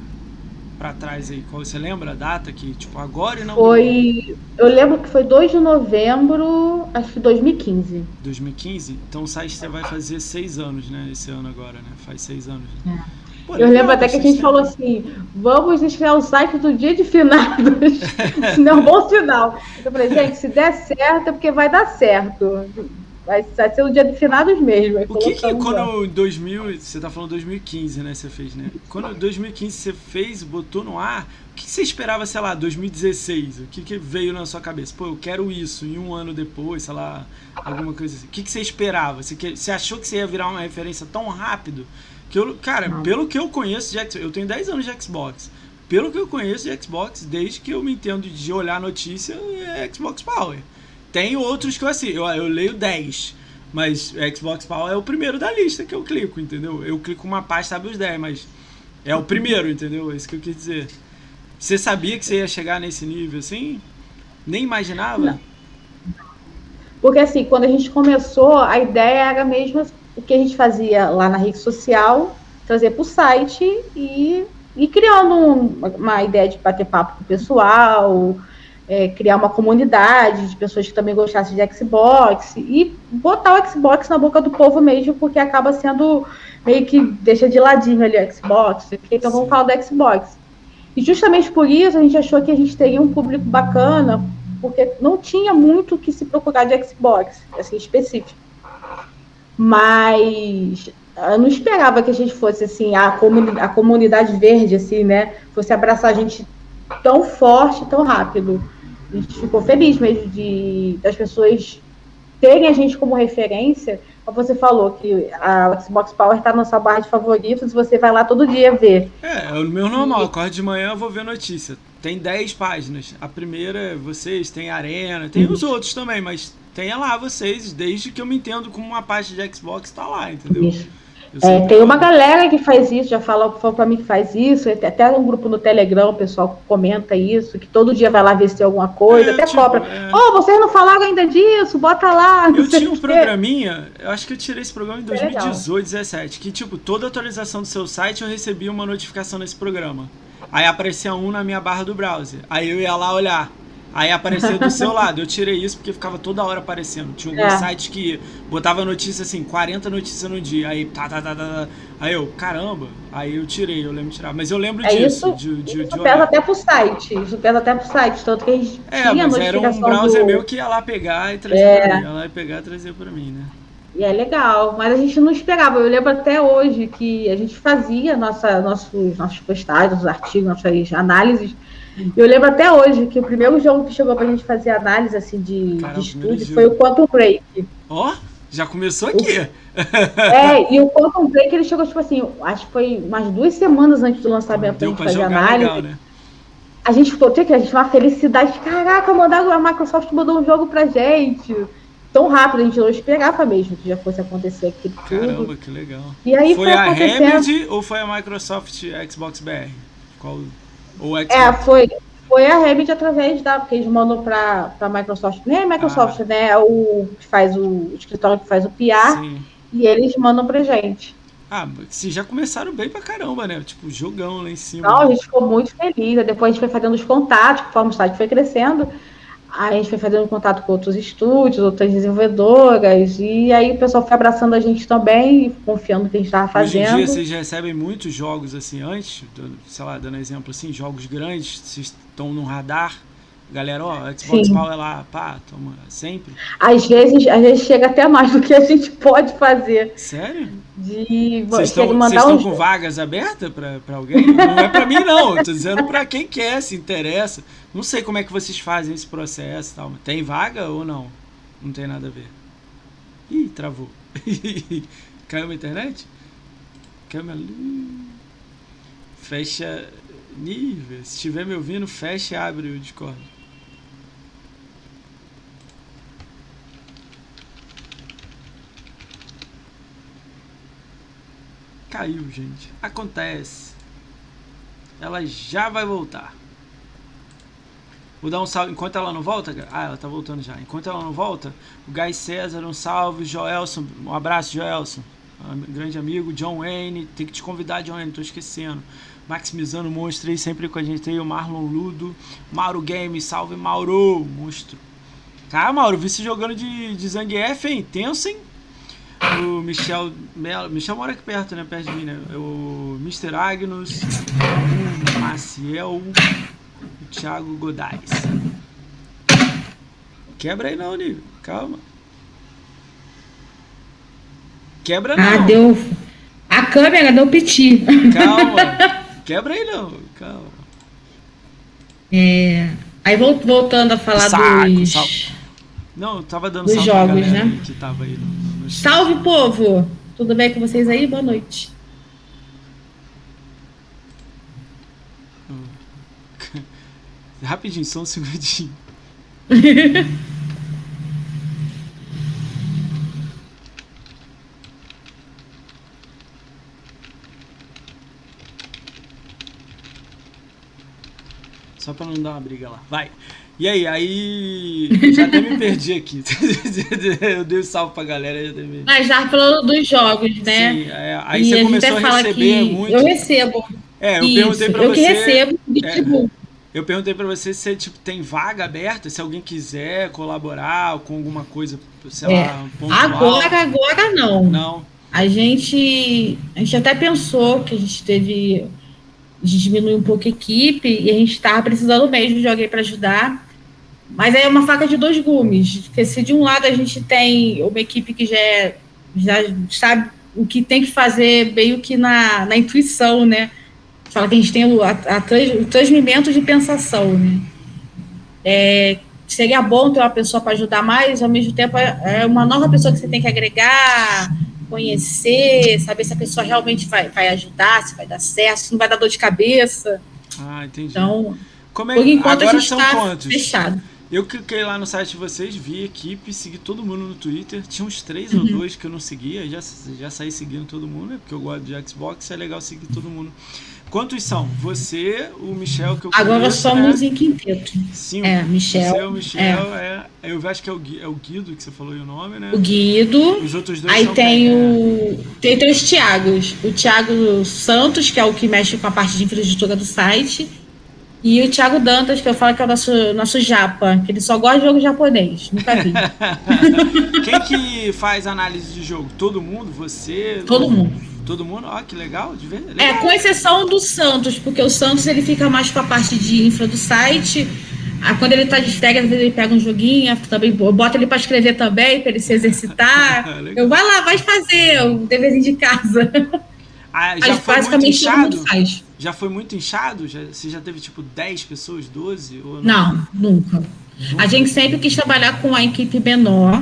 Speaker 1: para trás aí? Qual, você lembra a data que, tipo, agora e não.
Speaker 2: Foi. Eu lembro que foi 2 de novembro, acho que 2015.
Speaker 1: 2015? Então o site você vai fazer seis anos, né? Esse ano agora, né? Faz seis anos. Né?
Speaker 2: É. Pô, eu lembro até que a gente falou assim: vamos estrear o site do dia de finados. não, bom sinal. Eu falei, gente, se der certo é porque vai dar certo. Vai, vai ser o dia de finados mesmo.
Speaker 1: O que, que quando em 2000, você tá falando 2015, né? Você fez, né? Quando 2015 você fez, botou no ar, o que, que você esperava, sei lá, 2016? O que, que veio na sua cabeça? Pô, eu quero isso, e um ano depois, sei lá, alguma coisa assim. O que, que você esperava? Você, que, você achou que você ia virar uma referência tão rápido? Que eu, cara, Não. pelo que eu conheço de Xbox, eu tenho 10 anos de Xbox. Pelo que eu conheço de Xbox, desde que eu me entendo de olhar notícia, é Xbox Power. Tem outros que eu assim, eu, eu leio 10. Mas Xbox Power é o primeiro da lista que eu clico, entendeu? Eu clico uma pasta, sabe os 10, mas é o primeiro, entendeu? É isso que eu quis dizer. Você sabia que você ia chegar nesse nível assim? Nem imaginava? Não.
Speaker 2: Porque assim, quando a gente começou, a ideia era mesmo o que a gente fazia lá na rede social, trazer para o site e, e criando um, uma ideia de bater papo com o pessoal, é, criar uma comunidade de pessoas que também gostassem de Xbox e botar o Xbox na boca do povo mesmo, porque acaba sendo meio que deixa de ladinho ali o Xbox, então vamos falar do Xbox. E justamente por isso a gente achou que a gente teria um público bacana, porque não tinha muito que se procurar de Xbox, assim, específico. Mas eu não esperava que a gente fosse assim, a, comuni a comunidade verde, assim, né? Fosse abraçar a gente tão forte, tão rápido. A gente ficou feliz mesmo de das pessoas terem a gente como referência. Você falou que a Xbox Power está na sua barra de favoritos e você vai lá todo dia ver.
Speaker 1: É, é o meu normal. Acordo de manhã eu vou ver notícia. Tem 10 páginas. A primeira é vocês, tem a Arena, tem uhum. os outros também, mas tenha lá vocês, desde que eu me entendo como uma parte de Xbox, tá lá, entendeu? Isso.
Speaker 2: É, tem uma galera que faz isso, já falou, falou para mim que faz isso, até um grupo no Telegram, o pessoal comenta isso, que todo dia vai lá ver se tem alguma coisa, é, até tipo, cobra. É... Oh, vocês não falaram ainda disso, bota lá.
Speaker 1: Eu tinha um programinha, eu acho que eu tirei esse programa em 2018, é 17, que tipo, toda atualização do seu site eu recebia uma notificação nesse programa. Aí aparecia um na minha barra do browser. Aí eu ia lá olhar. Aí apareceu do seu lado. Eu tirei isso porque ficava toda hora aparecendo. Tinha alguns é. sites que botava notícia assim, 40 notícias no dia. Aí tá, tá, tá, tá, tá. Aí eu, caramba. Aí eu tirei, eu lembro de tirar. Mas eu lembro
Speaker 2: é
Speaker 1: disso.
Speaker 2: Isso, de, de, isso de pesa até pro site. Isso pesa até pro site. Tanto que a gente
Speaker 1: é, tinha mas era um browser do... meu que ia lá pegar e trazer é. pra mim. Ia lá pegar e trazer pra mim, né?
Speaker 2: E é legal, mas a gente não esperava. Eu lembro até hoje que a gente fazia nossa, nossos, nossos postagens, nossos artigos, nossas análises eu lembro até hoje que o primeiro jogo que chegou pra gente fazer análise assim de, Cara, de estúdio foi o Quantum Break.
Speaker 1: Ó, oh, já começou aqui.
Speaker 2: é, e o Quantum Break ele chegou, tipo assim, acho que foi umas duas semanas antes do lançamento pra gente fazer análise. Legal, né? A gente ficou, tinha que a gente uma felicidade, caraca, mandaram a Microsoft mandou um jogo pra gente. Tão rápido, a gente não esperava mesmo que já fosse acontecer
Speaker 1: Caramba, tudo. que legal.
Speaker 2: E aí
Speaker 1: foi, foi a Remedy ou foi a Microsoft Xbox BR? Qual ou
Speaker 2: Xbox? É, foi, foi a Remedy através da. Porque eles mandam para a Microsoft. Nem a Microsoft, ah. né? É o que faz o, o, escritório que faz o PR. Sim. E eles mandam pra gente.
Speaker 1: Ah, se já começaram bem pra caramba, né? Tipo, jogão lá em cima.
Speaker 2: Não, a gente ficou muito feliz. Depois a gente foi fazendo os contatos, conforme o site foi crescendo. A gente foi fazendo contato com outros estúdios, outras desenvolvedoras, e aí o pessoal foi abraçando a gente também, confiando no que a gente estava fazendo. Hoje em
Speaker 1: dia vocês recebem muitos jogos assim antes, sei lá, dando exemplo assim, jogos grandes, vocês estão no radar, galera, ó, Xbox Sim. Power lá, pá, toma, sempre.
Speaker 2: Às vezes, às vezes chega até mais do que a gente pode fazer.
Speaker 1: Sério?
Speaker 2: De
Speaker 1: vocês estão, mandar vocês estão com vagas abertas para alguém? Não é para mim não, tô dizendo para quem quer, se interessa. Não sei como é que vocês fazem esse processo tal. Tem vaga ou não? Não tem nada a ver. Ih, travou. Caiu a internet? Câmera. Fecha nível. Se estiver me ouvindo, fecha e abre o Discord. Caiu, gente. Acontece. Ela já vai voltar. Vou dar um salve. Enquanto ela não volta. Ah, ela tá voltando já. Enquanto ela não volta, o Guy César, um salve. Joelson, um abraço, Joelson. Um grande amigo. John Wayne. Tem que te convidar, John Wayne, tô esquecendo. Maximizando Monstro aí, sempre com a gente aí. O Marlon Ludo. Mauro Games, salve Mauro. Monstro. Cara, Mauro, vi você jogando de, de Zangief, hein? Tenso, hein? O Michel. Michel mora aqui perto, né? Perto de mim, né? O Mr. Agnus. O Maciel. Thiago Godais. Quebra aí não, Nico. Calma. Quebra ah, não.
Speaker 2: Ah, deu. A câmera deu piti.
Speaker 1: Calma. Quebra aí não. Calma.
Speaker 2: É... Aí voltando a falar Saco, dos. Sal...
Speaker 1: Não, eu tava dando
Speaker 2: dos jogos, né?
Speaker 1: Que tava aí no
Speaker 2: Salve, povo! Tudo bem com vocês aí? Boa noite.
Speaker 1: Rapidinho, só um segundinho. Só pra não dar uma briga lá. Vai. E aí, aí. Já até me perdi aqui. eu dei um salve pra galera. Já
Speaker 2: me... Mas já falando dos jogos, né? Sim,
Speaker 1: é, aí e você começou a receber muito.
Speaker 2: Eu recebo.
Speaker 1: É, eu Isso, perguntei pra
Speaker 2: eu
Speaker 1: você.
Speaker 2: Eu que recebo,
Speaker 1: é, eu perguntei para você se tipo, tem vaga aberta, se alguém quiser colaborar com alguma coisa, sei é. lá,
Speaker 2: pontual. Agora, agora não.
Speaker 1: Não.
Speaker 2: A gente, a gente até pensou que a gente teve de diminuir um pouco a equipe e a gente estava precisando mesmo de alguém para ajudar. Mas aí é uma faca de dois gumes, porque se de um lado a gente tem uma equipe que já, é, já sabe o que tem que fazer meio que na, na intuição, né? fala que a gente tem o, a, a trans, o transmimento de pensação, né? É, seria bom ter uma pessoa para ajudar mais, ao mesmo tempo é, é uma nova pessoa que você tem que agregar, conhecer, saber se a pessoa realmente vai, vai ajudar, se vai dar certo, se não vai dar dor de cabeça.
Speaker 1: Ah, entendi.
Speaker 2: Então,
Speaker 1: Como é, por enquanto agora a gente está
Speaker 2: fechado.
Speaker 1: Eu cliquei lá no site de vocês, vi equipe, segui todo mundo no Twitter. Tinha uns três uhum. ou dois que eu não seguia, já, já saí seguindo todo mundo, né? porque eu gosto de Xbox, é legal seguir todo mundo. Quantos são? Você, o Michel, que eu
Speaker 2: Agora conheço, somos né? em quinteto.
Speaker 1: Sim,
Speaker 2: é, Michel.
Speaker 1: Você, o Michel, é. é. Eu acho que é o, é o Guido que você falou o nome, né?
Speaker 2: O Guido.
Speaker 1: Os outros dois
Speaker 2: Aí tem o. Né? Tem três Tiagos. O Tiago Santos, que é o que mexe com a parte de infraestrutura do site. E o Thiago Dantas, que eu falo que é o nosso, nosso japa, que ele só gosta de jogo japonês. Nunca vi.
Speaker 1: Quem que faz análise de jogo? Todo mundo? Você?
Speaker 2: Todo mundo.
Speaker 1: Todo mundo? Ó, que legal de ver.
Speaker 2: É, com exceção do Santos, porque o Santos ele fica mais com a parte de infra do site. Ah, quando ele tá de férias, ele pega um joguinho, também bota ele para escrever também, para ele se exercitar. eu vai lá, vai fazer o deverzinho de casa.
Speaker 1: Ah, já Mas foi basicamente muito inchado? faz. Já foi muito inchado? Já, você já teve tipo 10 pessoas, 12? Ou
Speaker 2: não? não, nunca. A gente sempre quis trabalhar com a equipe menor.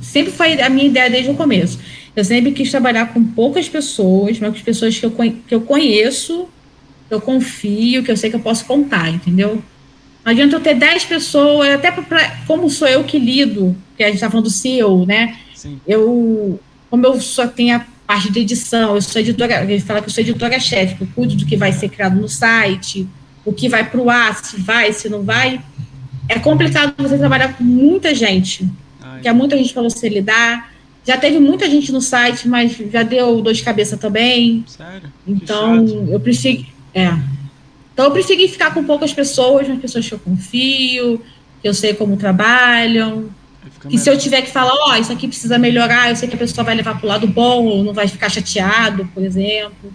Speaker 2: Sempre foi a minha ideia desde o começo. Eu sempre quis trabalhar com poucas pessoas, mas com pessoas que eu, que eu conheço, que eu confio, que eu sei que eu posso contar, entendeu? Não adianta eu ter 10 pessoas, até pra, como sou eu que lido, que a gente está falando do CEO, né? Sim. Eu, como eu só tenho a parte de edição, eu sou editora, ele fala que eu sou editora-chefe, eu cuido do que vai ser criado no site, o que vai para o ar, se vai, se não vai. É complicado você trabalhar com muita gente, Ai. que é muita gente para você lidar. Já teve muita gente no site, mas já deu dor de cabeça também.
Speaker 1: Sério?
Speaker 2: Então, eu prefiro. É. Então, eu preferi ficar com poucas pessoas, mas pessoas que eu confio, que eu sei como trabalham, e se eu tiver que falar, ó, oh, isso aqui precisa melhorar, eu sei que a pessoa vai levar para o lado bom, ou não vai ficar chateado, por exemplo.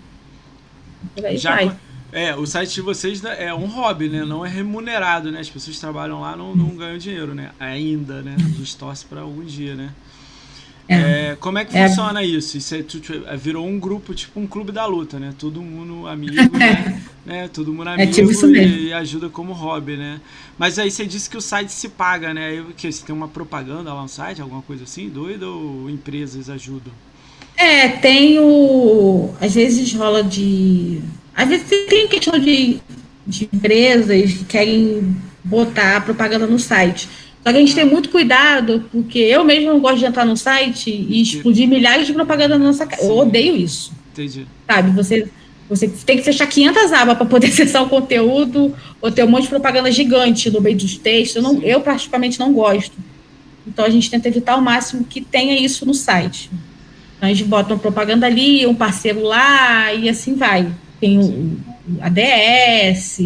Speaker 2: Por aí Já, vai.
Speaker 1: É, o site de vocês é um hobby, né? Não é remunerado, né? As pessoas que trabalham lá não, não ganham dinheiro, né? Ainda, né? A gente torce para algum dia, né? É. É, como é que é. funciona isso? Isso é, é, virou um grupo, tipo um clube da luta, né? Todo mundo amigo, né? né? Todo mundo amigo
Speaker 2: tipo
Speaker 1: e, e, ajuda como hobby, né? Mas aí você disse que o site se paga, né? Aí, que você tem uma propaganda lá no site, alguma coisa assim, doido ou empresas ajudam?
Speaker 2: É, tem o. Às vezes rola de. Às vezes tem questão de, de empresas que querem botar propaganda no site. Só que a gente tem muito cuidado, porque eu mesmo não gosto de entrar no site e explodir milhares de propaganda na nossa cara. Eu odeio isso.
Speaker 1: Entendi.
Speaker 2: Sabe, você, você tem que fechar 500 abas para poder acessar o conteúdo, ou ter um monte de propaganda gigante no meio dos textos. Eu, não, eu praticamente não gosto. Então a gente tenta evitar ao máximo que tenha isso no site. Então, a gente bota uma propaganda ali, um parceiro lá, e assim vai. Tem o, a DS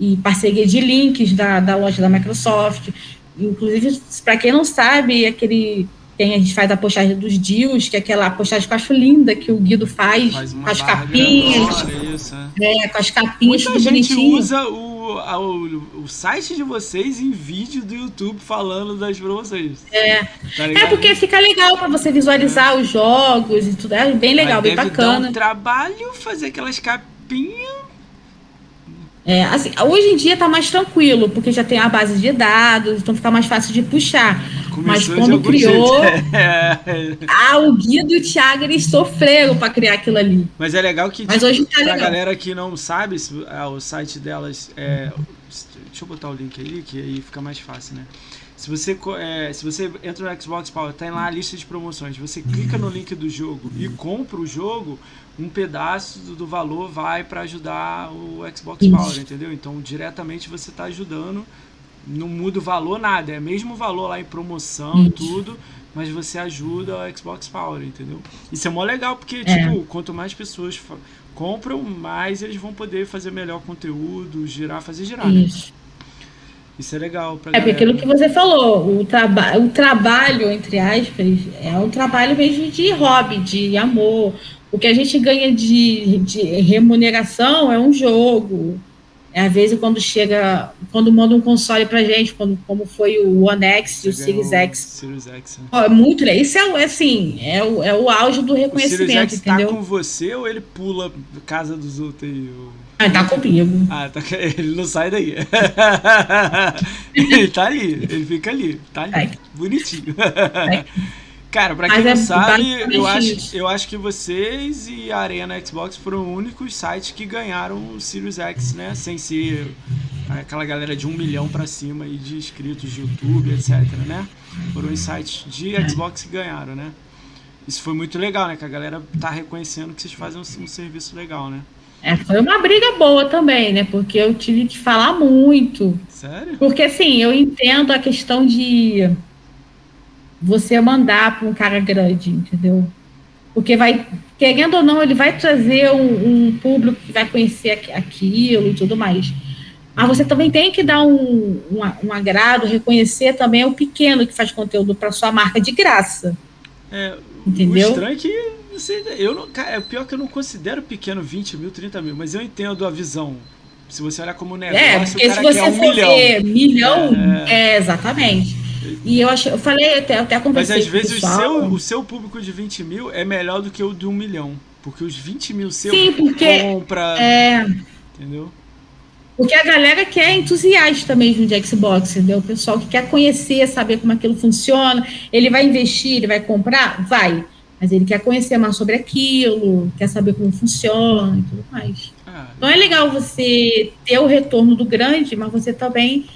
Speaker 2: e parceria de links da, da loja da Microsoft. Inclusive, para quem não sabe, aquele tem, a gente faz a postagem dos dios, que é aquela postagem que eu acho linda que o Guido faz, faz com as capinhas. Isso, é. é. com as capinhas
Speaker 1: Muita gente bonitinho. usa o, a, o, o, site de vocês em vídeo do YouTube falando das promoções.
Speaker 2: É. Tá é porque fica legal para você visualizar é. os jogos e tudo. É bem legal, Mas bem bacana. Dar
Speaker 1: um trabalho fazer aquelas capinhas
Speaker 2: é, assim, hoje em dia está mais tranquilo, porque já tem a base de dados, então fica mais fácil de puxar. Começou Mas quando criou, ah, o Guido e o Thiago eles sofreram para criar aquilo ali.
Speaker 1: Mas é legal que
Speaker 2: Mas hoje tá
Speaker 1: legal. galera que não sabe, ah, o site delas é, deixa eu botar o link aí que aí fica mais fácil, né? Se você, é, se você entra no Xbox Power, tem lá a lista de promoções. Você clica no link do jogo e compra o jogo, um pedaço do, do valor vai para ajudar o Xbox Power, entendeu? Então, diretamente você está ajudando. Não muda o valor nada, é mesmo valor lá em promoção e tudo, mas você ajuda o Xbox Power, entendeu? Isso é mó legal, porque, é. tipo, quanto mais pessoas compram, mais eles vão poder fazer melhor conteúdo, girar, fazer girar, né? Isso. né? Isso é legal. Pra
Speaker 2: é, porque aquilo que você falou, o, traba o trabalho, entre aspas, é um trabalho mesmo de hobby, de amor. O que a gente ganha de, de remuneração é um jogo. É, às vezes, quando chega, quando manda um console pra gente, quando, como foi o One X e o Series X.
Speaker 1: Series X né?
Speaker 2: é muito legal. Isso é, assim, é o, é o auge do reconhecimento, o Series X tá entendeu?
Speaker 1: tá com você ou ele pula casa dos outros aí?
Speaker 2: Ah, tá comigo.
Speaker 1: Ah, tá, ele não sai daí. ele tá ali, ele fica ali, tá ali, é. bonitinho. É. Cara, pra quem Mas não é sabe, eu acho, eu acho que vocês e a Arena Xbox foram os únicos sites que ganharam o Series X, né? Sem ser aquela galera de um milhão para cima e de inscritos de YouTube, etc, né? Foram os sites de Xbox que ganharam, né? Isso foi muito legal, né? Que a galera tá reconhecendo que vocês fazem um, um serviço legal, né?
Speaker 2: É, foi uma briga boa também, né? Porque eu tive que falar muito.
Speaker 1: Sério?
Speaker 2: Porque assim, eu entendo a questão de você mandar para um cara grande, entendeu? Porque vai, querendo ou não, ele vai trazer um, um público que vai conhecer aquilo e tudo mais. Mas você também tem que dar um, um, um agrado, reconhecer também o pequeno que faz conteúdo para sua marca de graça.
Speaker 1: É, Entendeu? O estranho é que você, eu não, é pior que eu não considero pequeno 20 mil, 30 mil, mas eu entendo a visão. Se você olhar como negócio,
Speaker 2: é, porque se você um for milhão. ver milhão, é, é exatamente. E eu, acho, eu falei, até, até
Speaker 1: Mas às vezes o seu, o seu público de 20 mil é melhor do que o de um milhão. Porque os 20 mil seu
Speaker 2: Sim, porque,
Speaker 1: compra.
Speaker 2: É,
Speaker 1: entendeu?
Speaker 2: Porque a galera que é entusiasta mesmo de Xbox, entendeu? O pessoal que quer conhecer, saber como aquilo funciona, ele vai investir, ele vai comprar? Vai. Mas ele quer conhecer mais sobre aquilo, quer saber como funciona e tudo mais. Ah, então é legal você ter o retorno do grande, mas você também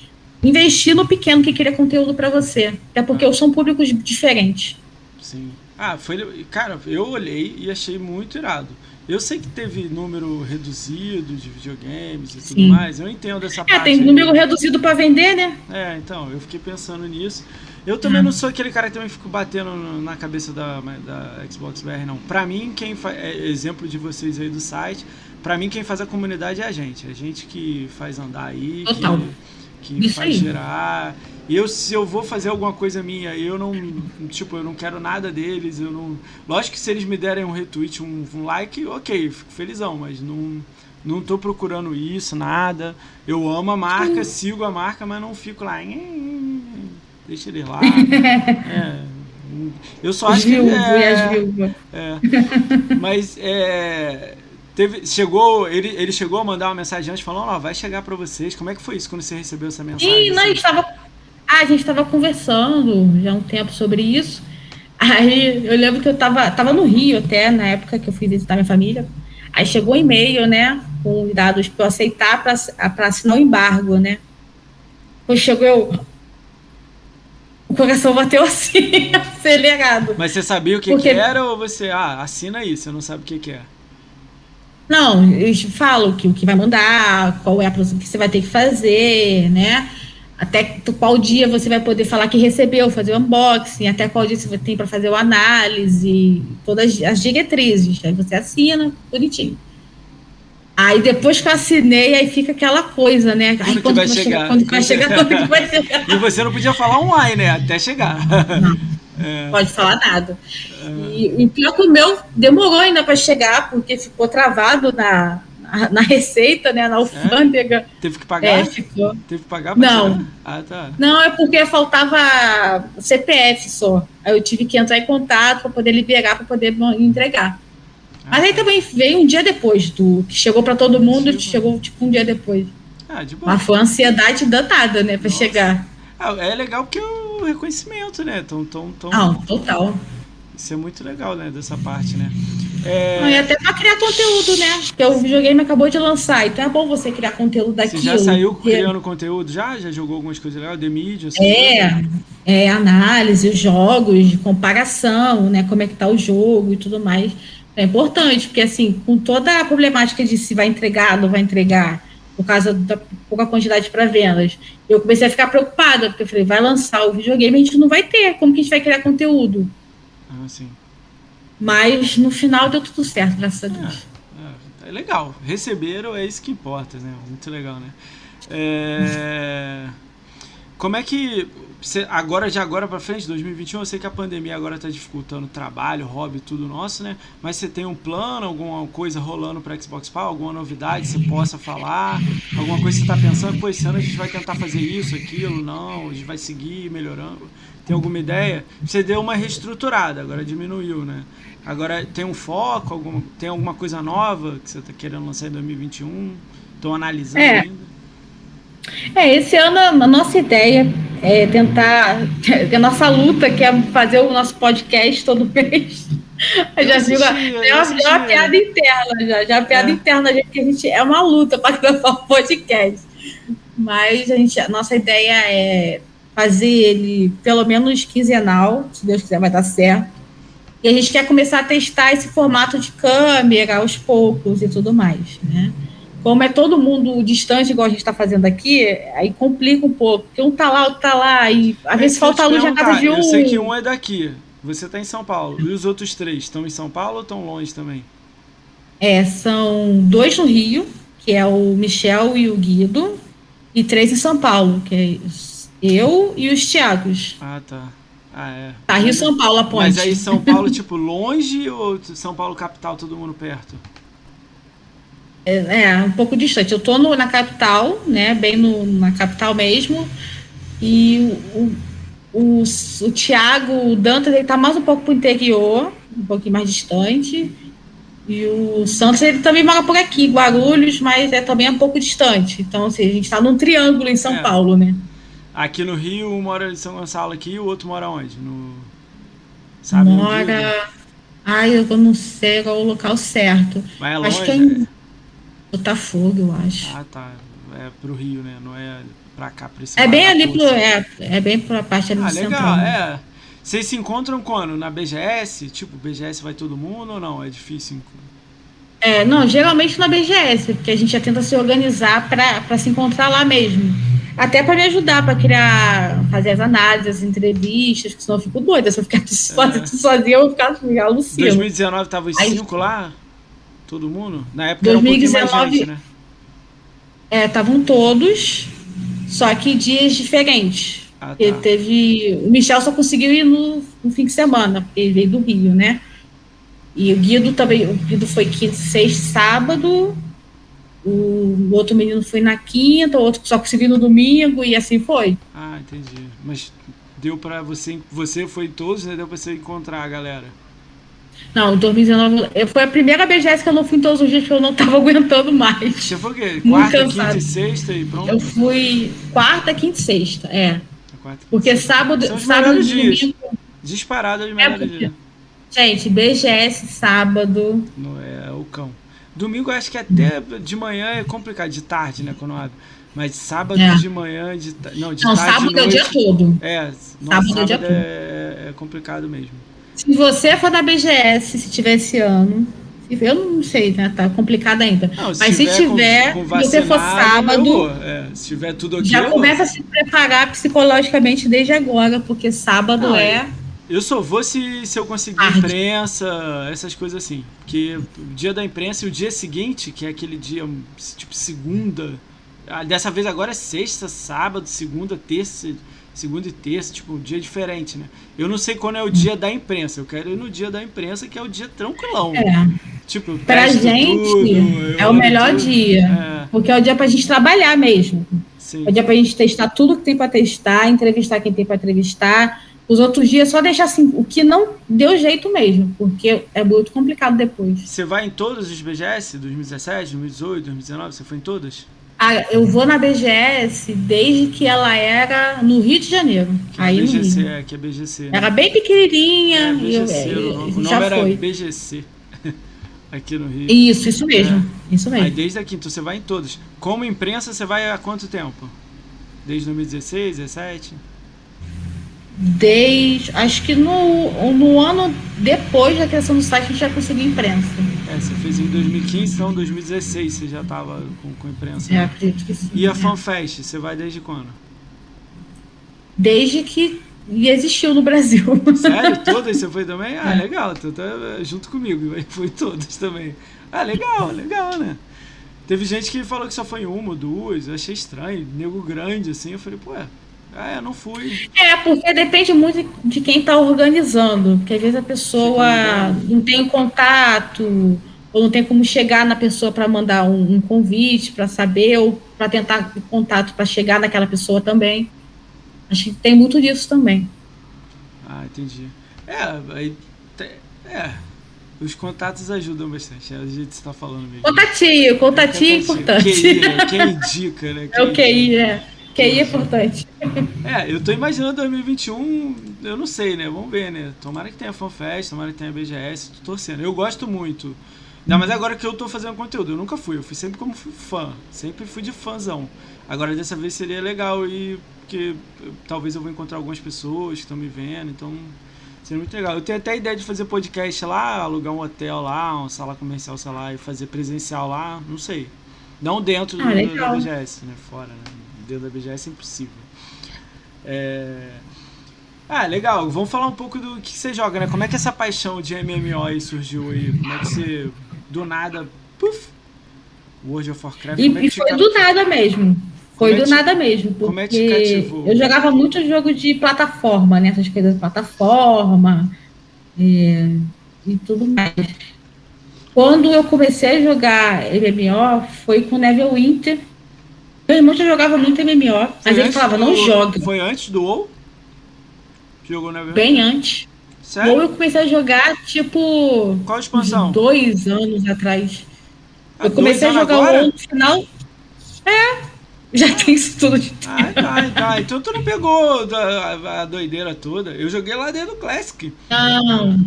Speaker 2: investir no pequeno que cria conteúdo para você. Até porque ah. são públicos diferentes.
Speaker 1: Sim. Ah, foi. Cara, eu olhei e achei muito irado. Eu sei que teve número reduzido de videogames e Sim. tudo mais. Eu entendo essa é, parte.
Speaker 2: É, tem número aí. reduzido para vender, né?
Speaker 1: É, então, eu fiquei pensando nisso. Eu também hum. não sou aquele cara que também fico batendo na cabeça da, da Xbox BR, não. Pra mim, quem faz. É, exemplo de vocês aí do site, pra mim, quem faz a comunidade é a gente. É a gente que faz andar aí, Total. que, que faz aí. girar. Eu, se eu vou fazer alguma coisa minha, eu não. Tipo, eu não quero nada deles. Eu não. Lógico que se eles me derem um retweet, um, um like, ok, fico felizão, mas não. Não tô procurando isso, nada. Eu amo a marca, sigo a marca, mas não fico lá deixa ele lá. é, eu só acho que. É, é, mas é, teve, chegou, ele, ele chegou a mandar uma mensagem antes falando, ó, vai chegar para vocês. Como é que foi isso quando você recebeu essa mensagem?
Speaker 2: E nós assim? ah, a gente estava conversando já há um tempo sobre isso. Aí eu lembro que eu estava tava no Rio até, na época que eu fui visitar minha família. Aí chegou um e-mail, né, com dados para eu aceitar para assinar o embargo, né. Pois chegou eu, o coração bateu assim, acelerado.
Speaker 1: Mas você sabia o que, Porque... que era ou você, ah, assina aí, você não sabe o que, que é?
Speaker 2: Não, eles falam que o que vai mandar, qual é a produção que você vai ter que fazer, né? Até qual dia você vai poder falar que recebeu, fazer o unboxing, até qual dia você tem para fazer o análise, todas as diretrizes. Aí você assina, bonitinho. Aí depois que eu assinei, aí fica aquela coisa, né?
Speaker 1: Quando, Ai, quando vai, chegar? chegar? Quando vai chegar? Quando que vai chegar? e você não podia falar um ai, né? Até chegar.
Speaker 2: Não, é. pode falar nada. É. E, e pior que o meu demorou ainda para chegar, porque ficou travado na, na, na receita, né? Na alfândega. É?
Speaker 1: Teve que pagar?
Speaker 2: É, ficou.
Speaker 1: Teve que pagar
Speaker 2: Não. Ah, tá. Não, é porque faltava CPF só. Aí eu tive que entrar em contato para poder liberar, para poder entregar. Mas aí também veio um dia depois do que chegou para todo mundo, chegou tipo um dia depois. Ah, de boa. Mas foi uma ansiedade danada, né, para chegar.
Speaker 1: Ah, é legal porque o reconhecimento, né? Tão, tão, tão...
Speaker 2: Não, total.
Speaker 1: Isso é muito legal, né, dessa parte, né?
Speaker 2: É... Não, e até para criar conteúdo, né? Porque o videogame acabou de lançar, então é bom você criar conteúdo daquilo. Você
Speaker 1: já saiu criando conteúdo? Já? Já jogou algumas coisas legais? The Media?
Speaker 2: É, é, análise, jogos, comparação, né? Como é que tá o jogo e tudo mais. É importante, porque assim, com toda a problemática de se vai entregar não vai entregar, por causa da pouca quantidade para vendas, eu comecei a ficar preocupada, porque eu falei, vai lançar o videogame, a gente não vai ter, como que a gente vai criar conteúdo?
Speaker 1: Ah, sim.
Speaker 2: Mas no final deu tudo certo, graças a Deus.
Speaker 1: É, é legal, receberam, é isso que importa, né? Muito legal, né? É... Como é que agora, de agora para frente, 2021, eu sei que a pandemia agora está dificultando o trabalho, hobby, tudo nosso, né? Mas você tem um plano, alguma coisa rolando para Xbox Power, alguma novidade que você possa falar, alguma coisa que você está pensando, pô, esse ano a gente vai tentar fazer isso, aquilo, não, a gente vai seguir melhorando. Tem alguma ideia? Você deu uma reestruturada, agora diminuiu, né? Agora tem um foco, alguma, tem alguma coisa nova que você está querendo lançar em 2021? Estou analisando é. ainda.
Speaker 2: É, esse ano a nossa ideia é tentar, a nossa luta que é fazer o nosso podcast todo mês. Eu já assisti, digo, é uma, uma, piada interna já, já uma piada é. interna, gente, que a gente é uma luta para gravar um podcast. mas a, gente, a nossa ideia é fazer ele pelo menos quinzenal, se Deus quiser vai dar certo. E a gente quer começar a testar esse formato de câmera aos poucos e tudo mais, né? Como é todo mundo distante, igual a gente está fazendo aqui, aí complica um pouco. Porque um tá lá, outro tá lá, e às vezes falta luz na casa de um.
Speaker 1: Eu sei que um é daqui, você está em São Paulo. E os outros três estão em São Paulo ou estão longe também?
Speaker 2: É, são dois no Rio, que é o Michel e o Guido, e três em São Paulo, que é eu e os Tiagos.
Speaker 1: Ah, tá. Ah, é.
Speaker 2: Tá, Rio São Paulo, a ponte.
Speaker 1: Mas aí São Paulo, tipo, longe ou São Paulo capital, todo mundo perto?
Speaker 2: É, é um pouco distante. Eu tô no, na capital, né, bem no, na capital mesmo, e o, o, o Tiago, o Dantas, ele tá mais um pouco pro interior, um pouquinho mais distante, e o Santos, ele também mora por aqui, Guarulhos, mas é também um pouco distante. Então, assim, a gente está num triângulo em São é. Paulo, né?
Speaker 1: Aqui no Rio, um mora em São Gonçalo aqui e o outro mora onde? No...
Speaker 2: Sabe mora... Ai, eu não sei qual é o local certo.
Speaker 1: Mas é longe,
Speaker 2: acho que é em Botafogo, eu acho.
Speaker 1: Ah, tá. É pro Rio, né? Não é pra cá, pra esse
Speaker 2: É bem ali pro... É, é bem pra parte ali
Speaker 1: ah,
Speaker 2: do
Speaker 1: legal, central. é. Vocês se encontram quando? Na BGS? Tipo, BGS vai todo mundo ou não? É difícil?
Speaker 2: É, não, geralmente na BGS, porque a gente já tenta se organizar para se encontrar lá mesmo. Até para me ajudar, para criar, fazer as análises, as entrevistas, que senão eu fico doida. Se eu ficar sozinha, é. sozinha eu vou ficar alucinando.
Speaker 1: 2019 tava os cinco lá? Todo mundo? Na época 2019, era um gente, né?
Speaker 2: É, estavam todos, só que dias diferentes. Ah, tá. teve. O Michel só conseguiu ir no, no, fim de semana, porque ele veio do Rio, né? E o Guido também. O Guido foi quinta, sexta, sábado. O outro menino foi na quinta, o outro só conseguiu no domingo e assim foi.
Speaker 1: Ah, entendi. Mas deu para você. Você foi todos, né? Deu pra você encontrar a galera.
Speaker 2: Não, 2019 foi a primeira BGS que eu não fui todos os dias porque eu não tava aguentando mais.
Speaker 1: Você foi o quê? Quarta, quinta e sexta e pronto?
Speaker 2: Eu fui quarta, quinta e sexta, é. Porque sábado, São sábado e domingo.
Speaker 1: Disparado de é dias.
Speaker 2: Gente, BGS sábado.
Speaker 1: Não é o cão. Domingo acho que até de manhã é complicado, de tarde, né? Quando abre. Mas sábado é. de manhã, de, não, de
Speaker 2: não,
Speaker 1: tarde.
Speaker 2: Sábado é o dia todo.
Speaker 1: É, não, sábado, sábado é, o dia todo. É, é complicado mesmo.
Speaker 2: Se você for na BGS, se tiver esse ano, eu não sei, né? Tá complicado ainda. Não, se Mas se tiver, com, com se você for sábado,
Speaker 1: é, se tiver tudo aqui,
Speaker 2: já começa a se preparar psicologicamente desde agora, porque sábado não, é.
Speaker 1: Eu só vou se, se eu conseguir imprensa, essas coisas assim. Porque o dia da imprensa e o dia seguinte, que é aquele dia, tipo, segunda. Ah, dessa vez agora é sexta, sábado, segunda, terça segunda e terça, tipo, um dia diferente, né? Eu não sei quando é o dia da imprensa, eu quero ir no dia da imprensa, que é o dia tranquilão.
Speaker 2: É. Tipo, pra gente, tudo, é o melhor tudo. dia. É. Porque é o dia pra gente trabalhar mesmo. Sim. É o dia pra gente testar tudo que tem pra testar, entrevistar quem tem pra entrevistar. Os outros dias só deixar assim, o que não deu jeito mesmo, porque é muito complicado depois.
Speaker 1: Você vai em todos os BGS? 2017, 2018, 2019? Você foi em todas?
Speaker 2: Eu vou na BGS desde que ela era no Rio de Janeiro.
Speaker 1: Que é aí é BGC, é, que é BGC. Né?
Speaker 2: Era bem pequenininha. É,
Speaker 1: BGC, eu, o nome, já era foi. BGC. Aqui no Rio.
Speaker 2: Isso, isso mesmo. É. Isso mesmo.
Speaker 1: Aí desde aqui, então você vai em todas. Como imprensa, você vai há quanto tempo? Desde 2016, 2017?
Speaker 2: Desde. Acho que no, no ano depois da criação do site a gente já conseguiu imprensa.
Speaker 1: É, você fez em 2015, então em 2016 você já estava com, com imprensa.
Speaker 2: É, acredito que sim.
Speaker 1: E a é. FanFest, você vai desde quando?
Speaker 2: Desde que existiu no Brasil.
Speaker 1: Sério? Todas você foi também? Ah, é. legal, tu tá junto comigo, foi todas também. Ah, legal, legal, né? Teve gente que falou que só foi uma ou duas, eu achei estranho, nego grande assim, eu falei, pô, é, eu não fui.
Speaker 2: É, porque depende muito de quem está organizando. Porque às vezes a pessoa não tem contato, ou não tem como chegar na pessoa para mandar um, um convite, para saber, ou para tentar contato para chegar naquela pessoa também. Acho que tem muito disso também.
Speaker 1: Ah, entendi. É, aí. É. Os contatos ajudam bastante, é o jeito que você está falando mesmo.
Speaker 2: Contatinho, contatinho é importante.
Speaker 1: QI, né? Quem indica, né?
Speaker 2: É o QI, é. Que aí é importante.
Speaker 1: É, eu tô imaginando 2021, eu não sei, né? Vamos ver, né? Tomara que tenha FanFest, tomara que tenha BGS, tô torcendo. Eu gosto muito Não, mas agora que eu tô fazendo conteúdo, eu nunca fui, eu fui sempre como fã, sempre fui de fãzão. Agora dessa vez seria legal e porque talvez eu vou encontrar algumas pessoas que estão me vendo, então seria muito legal. Eu tenho até a ideia de fazer podcast lá, alugar um hotel lá, uma sala comercial, sei lá, e fazer presencial lá, não sei. Não dentro
Speaker 2: ah,
Speaker 1: do, da BGS, né? Fora, né? Dentro da BGS é impossível. É... Ah, legal. Vamos falar um pouco do que você joga, né? Como é que essa paixão de MMO aí surgiu aí? Como é que você, do nada, puf, World of Warcraft?
Speaker 2: E,
Speaker 1: é
Speaker 2: e foi do nada mesmo. Foi
Speaker 1: é
Speaker 2: do nada mesmo.
Speaker 1: como é que
Speaker 2: Porque eu jogava muito jogo de plataforma, né? Essas coisas de plataforma é, e tudo mais. Quando eu comecei a jogar MMO, foi com Neverwinter. Meu irmão já jogava muito MMO, mas
Speaker 1: Foi
Speaker 2: ele falava,
Speaker 1: do-
Speaker 2: não joga.
Speaker 1: Foi antes do WoW? Jogou na
Speaker 2: Bem antes. Ou
Speaker 1: Sério?
Speaker 2: eu comecei a jogar, tipo,
Speaker 1: Qual expansão?
Speaker 2: dois anos atrás.
Speaker 1: Há
Speaker 2: Eu comecei a jogar
Speaker 1: agora?
Speaker 2: o WoW no final. É, já tem isso tudo de
Speaker 1: Ah, tá, tá. Então tu não pegou a doideira toda. Eu joguei lá dentro do Classic.
Speaker 2: Não.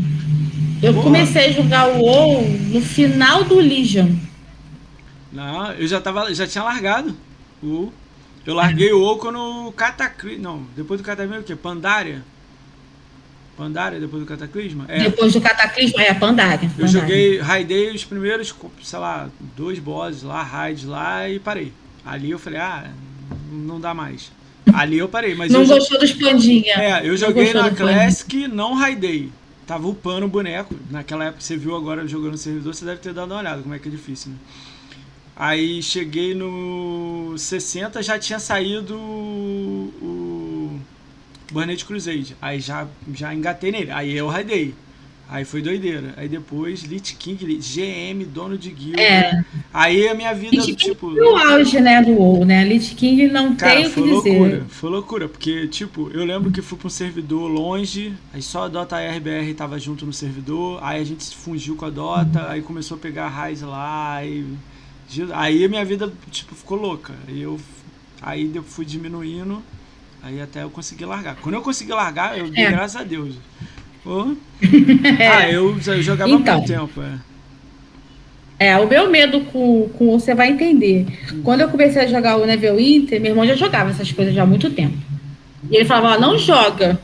Speaker 2: Eu
Speaker 1: Porra.
Speaker 2: comecei a jogar o WoW no final do Legion.
Speaker 1: Não, eu já tava, já tinha largado o. Eu larguei o WoW quando o Cataclisma. Não, depois do Cataclisma o quê? Pandaria? Pandaria depois do Cataclisma? É.
Speaker 2: Depois do Cataclismo, é a Pandaria.
Speaker 1: Eu
Speaker 2: Pandaria.
Speaker 1: joguei, raidei os primeiros, sei lá, dois bosses lá, raids lá e parei. Ali eu falei, ah, não dá mais. Ali eu parei, mas
Speaker 2: Não
Speaker 1: eu,
Speaker 2: gostou dos pandinha.
Speaker 1: é, eu
Speaker 2: Não
Speaker 1: joguei na
Speaker 2: do pandinha.
Speaker 1: Classic, não raidei. Tava upando o boneco. Naquela época que você viu agora jogando no servidor, você deve ter dado uma olhada como é que é difícil, né? Aí cheguei no 60, já tinha saído o, o Burnet Crusade. Aí já, já engatei nele. Aí eu raidei. Aí foi doideira. Aí depois Lich King, GM, dono de guilda.
Speaker 2: É.
Speaker 1: Aí a minha vida,
Speaker 2: Lich King
Speaker 1: tipo.
Speaker 2: foi o auge, né, do WoW, né? Lich King não
Speaker 1: Cara,
Speaker 2: tem o que
Speaker 1: foi
Speaker 2: dizer.
Speaker 1: loucura, foi loucura, porque, tipo, eu lembro que fui pra um servidor longe, aí só a Dota RBR tava junto no servidor, aí a gente se fungiu com a Dota, aí começou a pegar a raiz lá, aí, aí minha vida, tipo, ficou louca, aí eu, aí eu fui diminuindo, aí até eu consegui largar. Quando eu consegui largar, eu dei
Speaker 2: É.
Speaker 1: graças a Deus. Ô. Ah, eu, eu jogava
Speaker 2: Então.
Speaker 1: muito tempo, é.
Speaker 2: É, o meu medo com, com você vai entender. Quando eu comecei a jogar o Neverwinter, meu irmão já jogava essas coisas já há muito tempo. E ele falava, ó, não joga,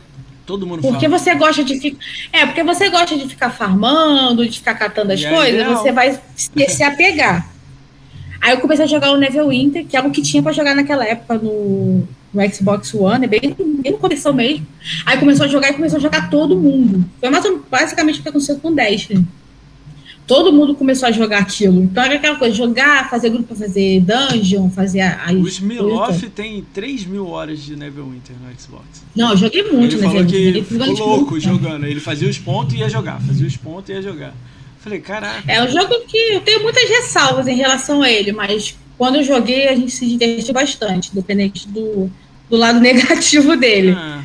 Speaker 1: Todo mundo
Speaker 2: porque
Speaker 1: fala.
Speaker 2: você gosta de ficar. É, porque você gosta de ficar farmando, de ficar catando as
Speaker 1: E é
Speaker 2: coisas, você vai se, se apegar. Aí eu comecei a jogar o Neverwinter, que é o que tinha pra jogar naquela época no, no Xbox One, é bem, bem no começo mesmo. Aí começou a jogar e começou a jogar todo mundo. Foi mais ou- basicamente o que aconteceu com o Destiny. Todo mundo começou a jogar aquilo. Então era aquela coisa, jogar, fazer grupo fazer dungeon, fazer a. as
Speaker 1: O
Speaker 2: coisas.
Speaker 1: Smiloff tem 3 mil horas de Neverwinter no Xbox.
Speaker 2: Não, eu joguei muito,
Speaker 1: ele
Speaker 2: né,
Speaker 1: falou
Speaker 2: gente?
Speaker 1: que
Speaker 2: Joguei
Speaker 1: ficou louco jogando. Ele fazia os pontos e ia jogar. Fazia os pontos e ia jogar. Falei, caraca.
Speaker 2: É um jogo que eu tenho muitas ressalvas em relação a ele, mas quando eu joguei a gente se divertiu bastante, dependente do, do lado negativo dele.
Speaker 1: Ah,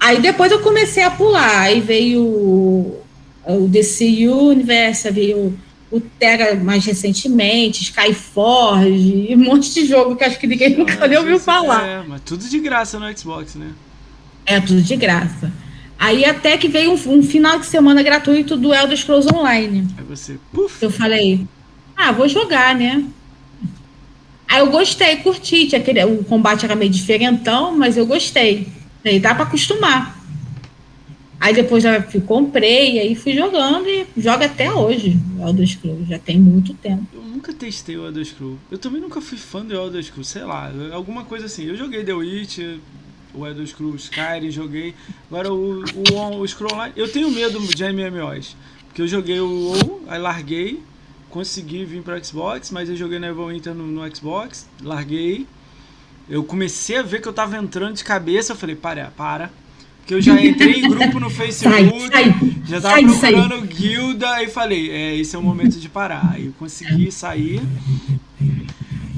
Speaker 2: Aí depois eu comecei a pular, aí veio o, o DC Universe, veio o Terra mais recentemente, Skyforge, e um monte de jogo que acho que ninguém nunca nem ouviu
Speaker 1: isso-
Speaker 2: falar.
Speaker 1: É, mas tudo de graça no Xbox, né?
Speaker 2: É tudo de graça. Aí até que veio um, um final de semana gratuito do Elder Scrolls Online.
Speaker 1: Aí você, puf,
Speaker 2: Eu falei, ah, vou jogar, né? Aí eu gostei, curti. Tinha aquele, o combate era meio diferentão, mas eu gostei. Aí dá pra acostumar. Aí depois já fui, comprei, aí fui jogando e joga até hoje o Elder Scrolls. Já tem muito tempo.
Speaker 1: eu nunca testei o Elder Scrolls. Eu também nunca fui fã do Elder Scrolls, sei lá, alguma coisa assim. Eu joguei The Witch, o Elder Scrolls Skyrim, joguei. Agora o, o, o Scroll Online, eu tenho medo de MMOs. Porque eu joguei o WoW, aí larguei, consegui vir para Xbox, mas eu joguei Neverwinter no, no Xbox, larguei. Eu comecei a ver que eu tava entrando de cabeça, eu falei, para, para. Porque eu já entrei em grupo no
Speaker 2: Sai,
Speaker 1: Facebook,
Speaker 2: sai.
Speaker 1: já tava
Speaker 2: sai
Speaker 1: procurando guilda e falei, é, esse é o momento de parar. Aí eu consegui sair.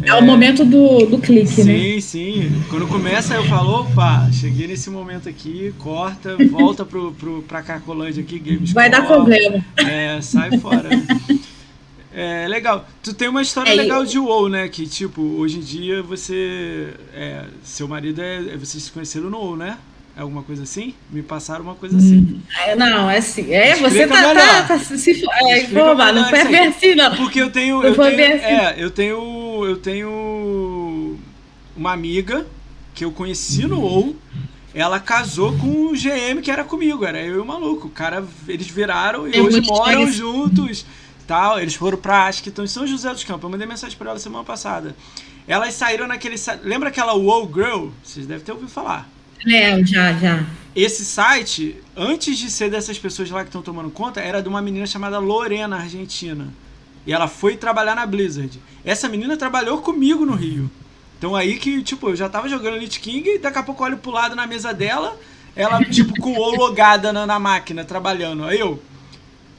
Speaker 2: É, o momento do, do clique, né?
Speaker 1: Sim, sim. Quando começa, eu falo, opa, cheguei nesse momento aqui, corta, volta pro, pro, pra Carcolândia aqui, Games
Speaker 2: Vai dar problema.
Speaker 1: É, sai fora. É, legal. Tu tem uma história
Speaker 2: É,
Speaker 1: legal
Speaker 2: eu-
Speaker 1: de WoW, né? Que, tipo, hoje em dia você... É, seu marido é... é- Vocês se conheceram no WoW, né? É alguma coisa assim? Me passaram uma coisa assim. Hum,
Speaker 2: é, não, é assim. É, você tá, tá, tá, se é, informado, não foi bem assim, não.
Speaker 1: Porque eu tenho. Não eu tenho assim. É, eu tenho. Eu tenho uma amiga que eu conheci no OU. Ela casou com o GM que era comigo, era eu e o maluco. O cara, eles viraram e hoje moram juntos. Tal. Eles foram pra, acho que estão em São José dos Campos. Eu mandei mensagem pra ela semana passada. Elas saíram naquele. Lembra aquela WoW Girl? Vocês devem ter ouvido falar.
Speaker 2: É, já, já.
Speaker 1: Esse site, antes de ser dessas pessoas lá que estão tomando conta, era de uma menina chamada Lorena, argentina. E ela foi trabalhar na Blizzard. Essa menina trabalhou comigo no Rio. Então aí que, tipo, eu já tava jogando Lich King e daqui a pouco eu olho pro lado na mesa dela, ela, tipo, com o logada na, na, máquina, trabalhando. Aí eu.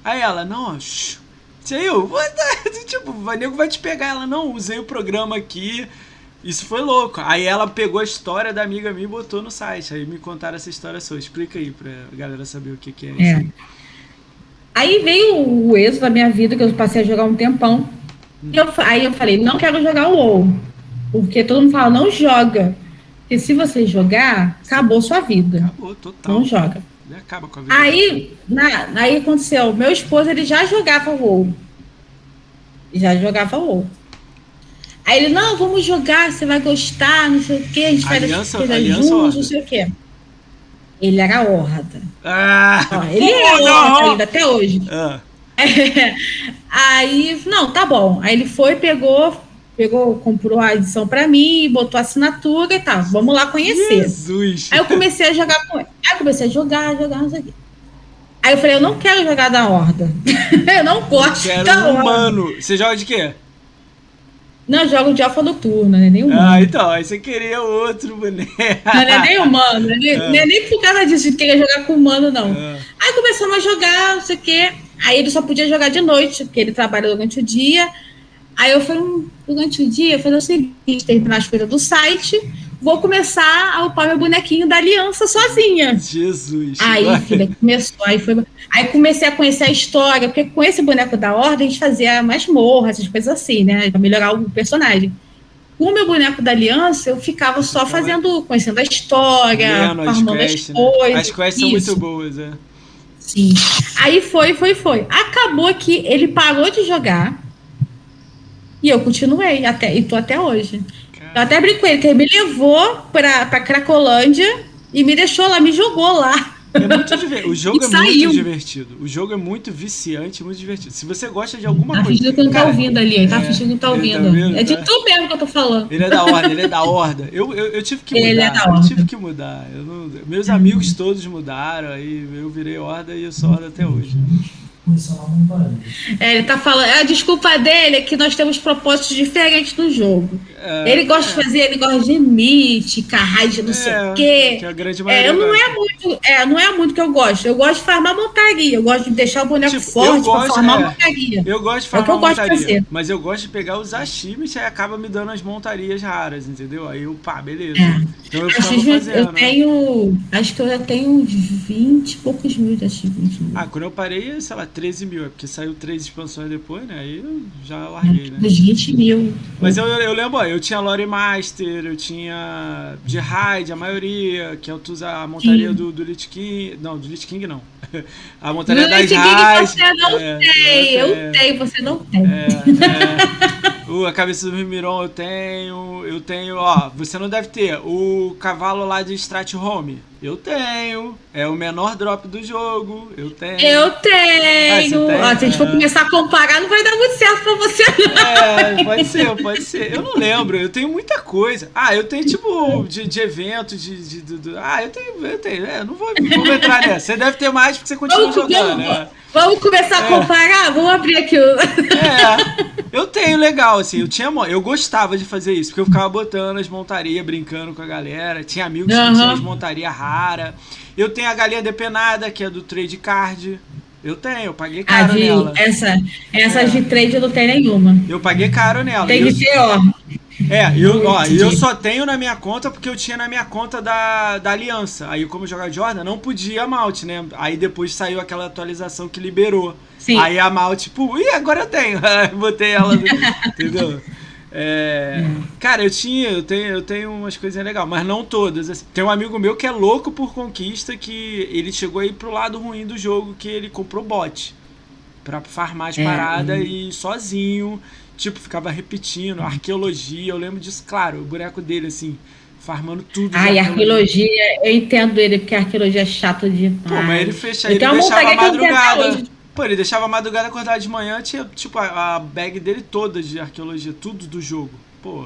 Speaker 1: Aí ela, não, shh, sei eu, tipo, o nego vai te pegar. Ela, não, usei o programa aqui, isso foi louco. Aí ela pegou a história da amiga minha e botou no site. Aí me contaram essa história sua. Explica aí pra galera saber o que, que é, é. isso.
Speaker 2: Aí veio o êxodo da minha vida, que eu passei a jogar um tempão. Hum. Eu, aí eu falei, não quero jogar o WoW. Porque todo mundo fala, não joga. Porque se você jogar, acabou sua vida.
Speaker 1: Acabou, total.
Speaker 2: Não joga.
Speaker 1: acaba com a vida.
Speaker 2: Aí, na, aí aconteceu, meu esposo ele já jogava WoW. Já jogava WoW. Aí ele, não, vamos jogar, você vai gostar, não sei o quê, a gente aliança, vai aliança juntos, não sei o quê. Ele era horda.
Speaker 1: Ah,
Speaker 2: Ó, ele é horda ainda, até hoje. Ah. É, aí, não, tá bom. Aí ele foi, pegou, pegou, comprou a edição para mim, botou a assinatura e tal. Tá, vamos lá conhecer.
Speaker 1: Jesus.
Speaker 2: Aí eu comecei a jogar com ele. Aí eu comecei a jogar, jogar, não sei o quê. Aí eu falei, eu não quero jogar da horda. eu não gosto eu quero da
Speaker 1: horda. Humano. Você joga de quê?
Speaker 2: Não, eu jogo de alfa noturna, né? Nem
Speaker 1: humano. Ah, então, aí você queria outro boneco.
Speaker 2: Não, é nem humano, não é, nem, é nem por causa disso, de querer jogar com humano, não. É. Aí começamos a jogar, não sei o quê. Aí ele só podia jogar de noite, porque ele trabalha durante o dia. Aí eu falei, durante o dia, eu falei o seguinte, terminar as coisas do site, vou começar a upar meu bonequinho da aliança sozinha.
Speaker 1: Jesus.
Speaker 2: Aí, filha, começou, aí foi. Aí comecei a conhecer a história, porque com esse boneco da ordem a gente fazia masmorra, essas coisas assim, né? Pra melhorar o personagem. Com o meu boneco da aliança, eu ficava só fazendo, conhecendo a história, Lendo as,
Speaker 1: quests,
Speaker 2: as coisas. Né?
Speaker 1: As quests são muito boas, é.
Speaker 2: Sim. Aí foi, foi, foi. Acabou que ele parou de jogar. E eu continuei até e tô até hoje. Eu até brinco com ele, que ele me levou pra, pra Cracolândia e me deixou lá, me jogou lá.
Speaker 1: É muito divertido. O jogo é saiu. muito divertido. O jogo é muito viciante, muito divertido. Se você gosta de alguma
Speaker 2: tá
Speaker 1: coisa.
Speaker 2: Fingindo que não tá ouvindo ali, ele tá é, fingindo que não tá, tá ouvindo. Tá vendo, é de tá? tu mesmo que eu tô falando.
Speaker 1: Ele é da horda, ele é da horda. Eu, eu, eu tive que mudar. Ele é da horda. Eu tive que mudar. Não, meus amigos todos mudaram, aí eu virei horda e eu sou horda até hoje.
Speaker 2: É, ele tá falando. A desculpa dele é que nós temos propósitos diferentes no jogo. É, ele gosta é. de fazer, ele gosta de mítica, raid, não sei o quê.
Speaker 1: Que a grande maioria
Speaker 2: é, não é muito, é, não é muito que eu gosto. Eu gosto de farmar montaria. Eu gosto de deixar o boneco tipo, forte gosto, pra farmar é, montaria.
Speaker 1: Eu gosto de farmar é o que eu montaria, gosto de fazer. Mas eu gosto de pegar os achievements e aí acaba me dando as montarias raras, entendeu? Aí eu, pá, beleza. É.
Speaker 2: Então eu, fazendo, eu tenho. Acho que eu já tenho uns 20 e poucos mil de achievements.
Speaker 1: Ah, quando eu parei, sei lá, 13 mil. É porque saiu três expansões depois, né? Aí eu já larguei, né?
Speaker 2: Uns 20 mil.
Speaker 1: Mas eu, eu lembro, ó, eu tinha Lore Master, eu tinha de Raid, a maioria, que é a montaria do, do Lich King. Não, do Lich King não. A montaria das Raids.
Speaker 2: Você não é, tem, eu é, tenho, você não tem. É,
Speaker 1: é. o, a cabeça do Mimiron eu tenho. Eu tenho, ó, você não deve ter. O cavalo lá de Strat Home. Eu tenho. É o menor drop do jogo. Eu tenho.
Speaker 2: Eu tenho. Ah, Ó, se a gente for é. começar a comparar, não vai dar muito certo pra você,
Speaker 1: não. É, pode ser, pode ser. Eu não lembro. Eu tenho muita coisa. Ah, eu tenho, tipo, de, de eventos, de, de, de, Ah, eu tenho. Eu tenho. É, não vou, vou entrar nessa. Você deve ter mais porque você continua jogando, né?
Speaker 2: Vamos começar a é. comparar? Vamos abrir aqui o.
Speaker 1: É. Eu tenho legal, assim. Eu, tinha, eu gostava de fazer isso, porque eu ficava botando as montarias, brincando com a galera. Tinha amigos uhum. que tinham as montarias rara. Eu tenho a galinha depenada, que é do trade card. Eu tenho, eu paguei caro de, nela.
Speaker 2: Essa, essa é. de trade eu não tenho nenhuma.
Speaker 1: Eu paguei caro nela.
Speaker 2: Tem que ter, ó.
Speaker 1: É, eu, ó, eu só tenho na minha conta porque eu tinha na minha conta da, da Aliança. Aí, como jogar Jordan, não podia malte, né? Aí depois saiu aquela atualização que liberou. Sim. Aí a malte, tipo, ih, agora eu tenho. Botei ela, entendeu? É, cara, eu tinha, eu tenho, eu tenho umas coisinhas legais, mas não todas. assim. Tem um amigo meu que é louco por conquista, que ele chegou aí pro lado ruim do jogo, que ele comprou bot pra farmar as
Speaker 2: É,
Speaker 1: paradas
Speaker 2: hum.
Speaker 1: e sozinho, tipo, ficava repetindo, arqueologia, eu lembro disso, claro, o boneco dele, assim, farmando tudo.
Speaker 2: Ai, arqueologia, eu entendo ele, porque a arqueologia é chata demais.
Speaker 1: Pô, mas ele fecha,
Speaker 2: Eu
Speaker 1: ele deixava a madrugada. Pô, ele deixava a madrugada acordar de manhã, tinha, tipo, a, a bag dele toda de arqueologia, tudo do jogo. Pô,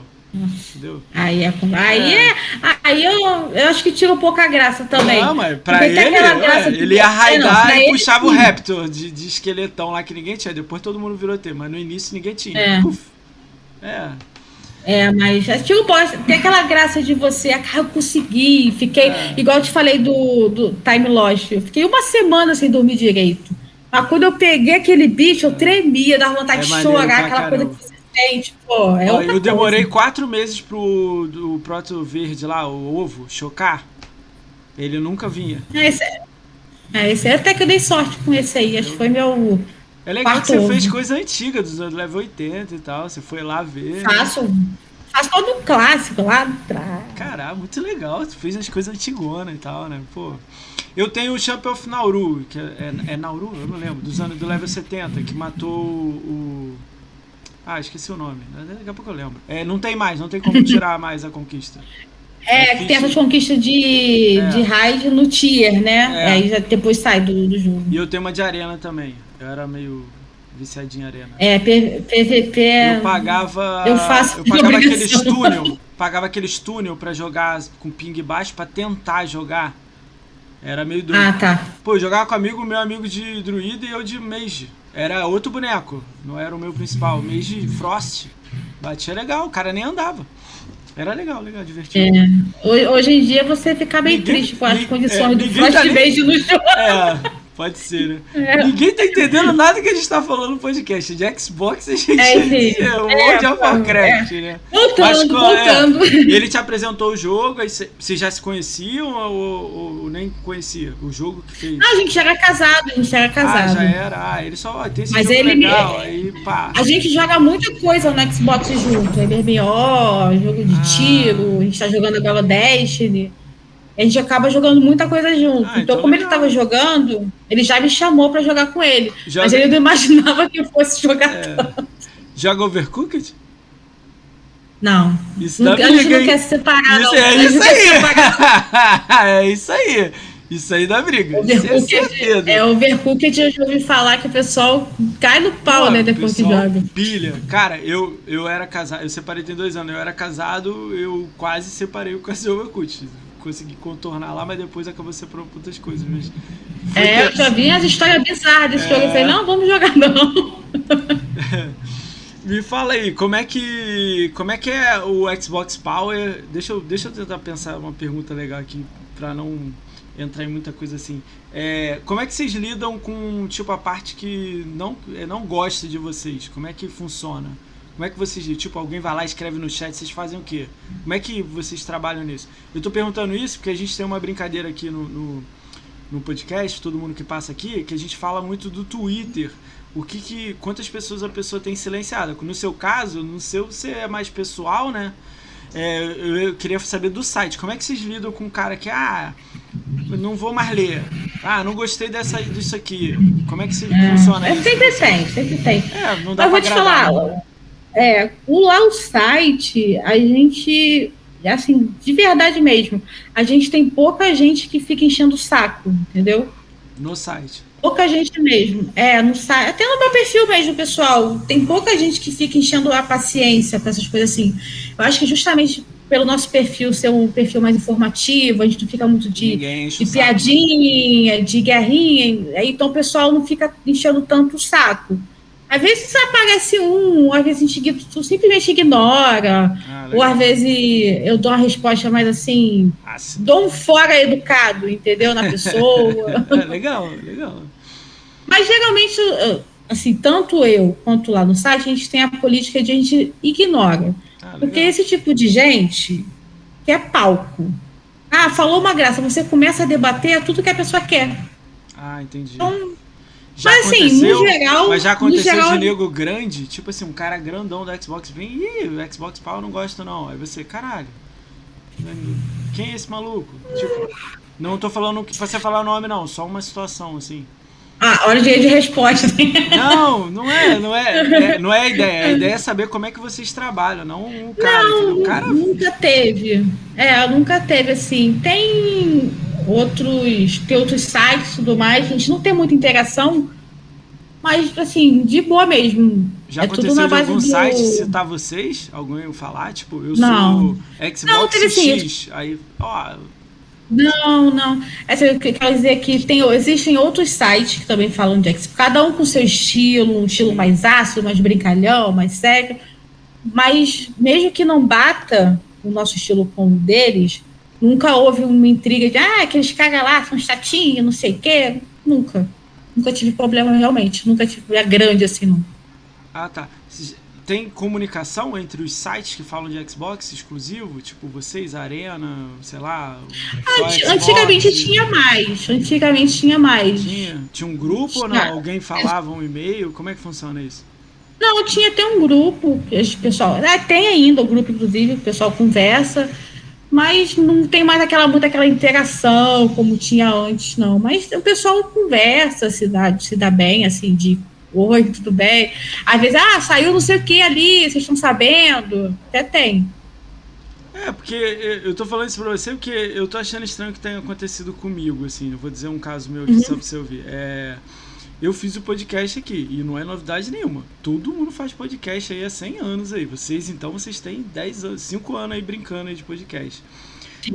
Speaker 2: Aí, é, aí, é, aí eu, eu acho que tira um pouco a graça também.
Speaker 1: Não, mas pra
Speaker 2: Porque
Speaker 1: ele, ué,
Speaker 2: de-
Speaker 1: ele ia
Speaker 2: É,
Speaker 1: raidar
Speaker 2: pra
Speaker 1: e
Speaker 2: ele,
Speaker 1: puxava o. Raptor de, de esqueletão lá que ninguém tinha. Depois todo mundo virou ter, mas no início ninguém tinha.
Speaker 2: É.
Speaker 1: Puf. É.
Speaker 2: É, mas é tipo, tem aquela graça de você, ah, eu consegui, fiquei,
Speaker 1: É.
Speaker 2: igual eu te falei do, do Time Lost, eu fiquei uma semana sem dormir direito. Mas quando eu peguei aquele bicho, eu tremia, dava vontade
Speaker 1: É
Speaker 2: de chorar, aquela coisa
Speaker 1: caramba.
Speaker 2: que pô, é
Speaker 1: Ó, eu demorei
Speaker 2: coisa.
Speaker 1: quatro meses pro do proto verde lá, o ovo, chocar. Ele nunca vinha.
Speaker 2: É, esse, é, esse até que eu dei sorte com esse aí, acho que foi meu
Speaker 1: É legal que você
Speaker 2: ovo.
Speaker 1: fez coisa antiga, dos anos level 80 e tal. Você foi lá ver.
Speaker 2: faço, faço todo um clássico lá atrás.
Speaker 1: Caralho, muito legal. Você fez as coisas antigonas e tal, né? Pô. Eu tenho o Champion of Nauru, que é, é, é Nauru? Eu não lembro, dos anos do level 70, que matou o. Ah, esqueci o nome. Daqui a pouco eu lembro. É, não tem mais, não tem como tirar mais a conquista.
Speaker 2: É,
Speaker 1: É
Speaker 2: que tem essas conquistas de,
Speaker 1: É.
Speaker 2: de raid no tier, né?
Speaker 1: É.
Speaker 2: Aí já depois sai do, do jogo.
Speaker 1: E eu tenho uma de arena também. Eu era meio viciadinho em arena.
Speaker 2: É, PVP.
Speaker 1: Eu pagava.
Speaker 2: Eu faço
Speaker 1: Eu pagava aqueles túnel. Pagava aqueles túnel pra jogar com ping baixo pra tentar jogar. Era meio doido.
Speaker 2: Ah, tá.
Speaker 1: Pô, eu jogava com amigo, meu amigo de druida e eu de mage. Era outro boneco, não era o meu principal. Mage Frost. Batia legal, o cara nem andava. Era legal, legal, divertido.
Speaker 2: É. Ho- Hoje em dia você fica bem
Speaker 1: Ninguém-
Speaker 2: triste com as
Speaker 1: ninguém-
Speaker 2: condições
Speaker 1: é,
Speaker 2: do
Speaker 1: ninguém
Speaker 2: Frost
Speaker 1: tá
Speaker 2: Base no jogo.
Speaker 1: É, pode ser, né?
Speaker 2: É.
Speaker 1: Ninguém tá entendendo nada que a gente tá falando no podcast. De Xbox a gente
Speaker 2: É, sim.
Speaker 1: é
Speaker 2: É,
Speaker 1: monte de
Speaker 2: pô,
Speaker 1: Warcraft, né?
Speaker 2: Voltando,
Speaker 1: qual é?
Speaker 2: voltando.
Speaker 1: E ele te apresentou o jogo, aí vocês já se conheciam ou, ou- ou nem conhecia? O jogo que fez?
Speaker 2: Ah, a gente já era casado, a gente já era
Speaker 1: Ah,
Speaker 2: casado.
Speaker 1: já era. Ah, ele só ó, tem esse
Speaker 2: Mas
Speaker 1: jogo
Speaker 2: ele-
Speaker 1: legal, aí pá.
Speaker 2: A gente joga muita coisa no Xbox junto. É MMO, jogo de
Speaker 1: Ah.
Speaker 2: tiro, a gente tá jogando agora Destiny. A gente acaba jogando muita coisa junto.
Speaker 1: Ah,
Speaker 2: então,
Speaker 1: então
Speaker 2: como ele
Speaker 1: legal.
Speaker 2: tava jogando, ele já me chamou pra jogar com ele.
Speaker 1: Joga-
Speaker 2: Mas ele não imaginava que eu fosse jogar
Speaker 1: É.
Speaker 2: tanto.
Speaker 1: Joga Overcooked?
Speaker 2: Não.
Speaker 1: Isso
Speaker 2: Não,
Speaker 1: dá
Speaker 2: a gente
Speaker 1: briga,
Speaker 2: não
Speaker 1: hein?
Speaker 2: quer se separar,
Speaker 1: Isso,
Speaker 2: não.
Speaker 1: é isso
Speaker 2: não se separar.
Speaker 1: aí! é isso aí! Isso aí dá briga. Isso é
Speaker 2: Overcooked,
Speaker 1: certeza.
Speaker 2: é, Overcooked eu já ouvi falar que o pessoal cai no pau,
Speaker 1: Pô,
Speaker 2: né, depois que joga.
Speaker 1: Pilha. Cara, eu, eu era casado, eu separei tem dois anos. Eu era casado, eu quase separei o Cassie Overcooked. Consegui contornar lá, mas depois acabou separando por outras coisas. Mas
Speaker 2: É, eu
Speaker 1: tenso.
Speaker 2: já vi as histórias bizarras desse
Speaker 1: É.
Speaker 2: jogo. Eu falei, não, vamos jogar não.
Speaker 1: Me fala aí, como é que como é que é o Xbox Power? Deixa eu, deixa eu tentar pensar uma pergunta legal aqui pra não entrar em muita coisa assim. É, como é que vocês lidam com tipo a parte que não é, não gosta de vocês? Como é que funciona? Como é que vocês, tipo, alguém vai lá e escreve no chat, vocês fazem o quê? Como é que vocês trabalham nisso? Eu tô perguntando isso porque a gente tem uma brincadeira aqui no, no, no podcast, todo mundo que passa aqui, que a gente fala muito do Twitter. O que que. Quantas pessoas a pessoa tem silenciada? No seu caso, no seu você é mais pessoal, né? É, eu, eu queria saber do site. Como é que vocês lidam com um cara que, ah, não vou mais ler. Ah, não gostei dessa, disso aqui. Como é que se, funciona
Speaker 2: É,
Speaker 1: isso?
Speaker 2: sempre tem, sempre tem.
Speaker 1: É, não dá
Speaker 2: Mas vou
Speaker 1: pra
Speaker 2: te
Speaker 1: agradar.
Speaker 2: falar, é, o lá o site, a gente, assim, de verdade mesmo, a gente tem pouca gente que fica enchendo o saco, entendeu?
Speaker 1: No site.
Speaker 2: Pouca gente mesmo. É, no site, até no meu perfil mesmo, pessoal, tem pouca gente que fica enchendo a paciência para essas coisas assim. Eu acho que justamente pelo nosso perfil ser um perfil mais informativo, a gente não fica muito de de piadinha, de guerrinha, então o pessoal não fica enchendo tanto o saco. Às vezes aparece um, às vezes a tu simplesmente ignora,
Speaker 1: Ah,
Speaker 2: ou às vezes eu dou uma resposta mais assim,
Speaker 1: Ah,
Speaker 2: dou um fora educado, entendeu? Na pessoa.
Speaker 1: é, legal, legal.
Speaker 2: Mas geralmente, assim, tanto eu quanto lá no site, a gente tem a política de a gente ignora.
Speaker 1: Ah,
Speaker 2: Porque esse tipo de gente quer palco. Ah, falou uma graça, você começa a debater tudo que a pessoa quer.
Speaker 1: Ah, entendi.
Speaker 2: Então,
Speaker 1: Já
Speaker 2: mas assim, no geral.
Speaker 1: Mas já aconteceu
Speaker 2: geral,
Speaker 1: de nego grande, tipo assim, um cara grandão do Xbox vem, ih, o Xbox Power não gosto não. Aí você, caralho. Quem é esse maluco? Tipo, não tô falando que pra você falar o nome, não, só uma situação, assim.
Speaker 2: Ah, hora de, de resposta.
Speaker 1: Não, não é, não é, é, não é a ideia. A ideia é saber como é que vocês trabalham, não o cara.
Speaker 2: Não,
Speaker 1: o cara...
Speaker 2: nunca teve. É, nunca teve assim. Tem outros, tem outros sites e tudo mais. A gente não tem muita interação, mas assim, de boa mesmo.
Speaker 1: Já
Speaker 2: é
Speaker 1: aconteceu
Speaker 2: tudo na
Speaker 1: de
Speaker 2: base
Speaker 1: algum
Speaker 2: do...
Speaker 1: site citar vocês? Alguém falar? Tipo, eu
Speaker 2: Não.
Speaker 1: sou Xbox
Speaker 2: Não, teve sim.
Speaker 1: X. Aí, ó,
Speaker 2: Não, não. Essa, eu quero dizer que tem, existem outros sites que também falam de Xbox, cada um com seu estilo, um estilo mais ácido, mais brincalhão, mais sério. Mas mesmo que não bata o nosso estilo com o deles, nunca houve uma intriga de ah, aqueles caras lá são chatinhos, não sei o quê. Nunca. Nunca tive problema realmente. Nunca tive a grande assim, não.
Speaker 1: Ah, tá. Tem comunicação entre os sites que falam de Xbox exclusivo? Tipo, vocês, Arena, sei lá.
Speaker 2: Antigamente tinha mais. Antigamente tinha mais.
Speaker 1: Tinha? Tinha um grupo ou não?
Speaker 2: Tinha.
Speaker 1: Alguém falava um e-mail? Como é que funciona isso?
Speaker 2: Não, tinha até um grupo, pessoal. É, tem ainda o grupo, inclusive, o pessoal conversa, mas não tem mais aquela muita aquela interação como tinha antes, não. Mas o pessoal conversa, se dá, se dá bem, assim, de oi, tudo bem. Às vezes, ah, saiu não sei o que ali, vocês estão sabendo? Até tem.
Speaker 1: É, porque eu tô falando isso pra você porque eu tô achando estranho que tenha acontecido comigo, assim. Eu vou dizer um caso meu aqui
Speaker 2: Uhum.
Speaker 1: só pra você ouvir. É, eu fiz o podcast aqui e não é novidade nenhuma. Todo mundo faz podcast aí há 100 anos aí. Vocês, então, vocês têm 10 anos, 5 anos aí brincando aí de podcast.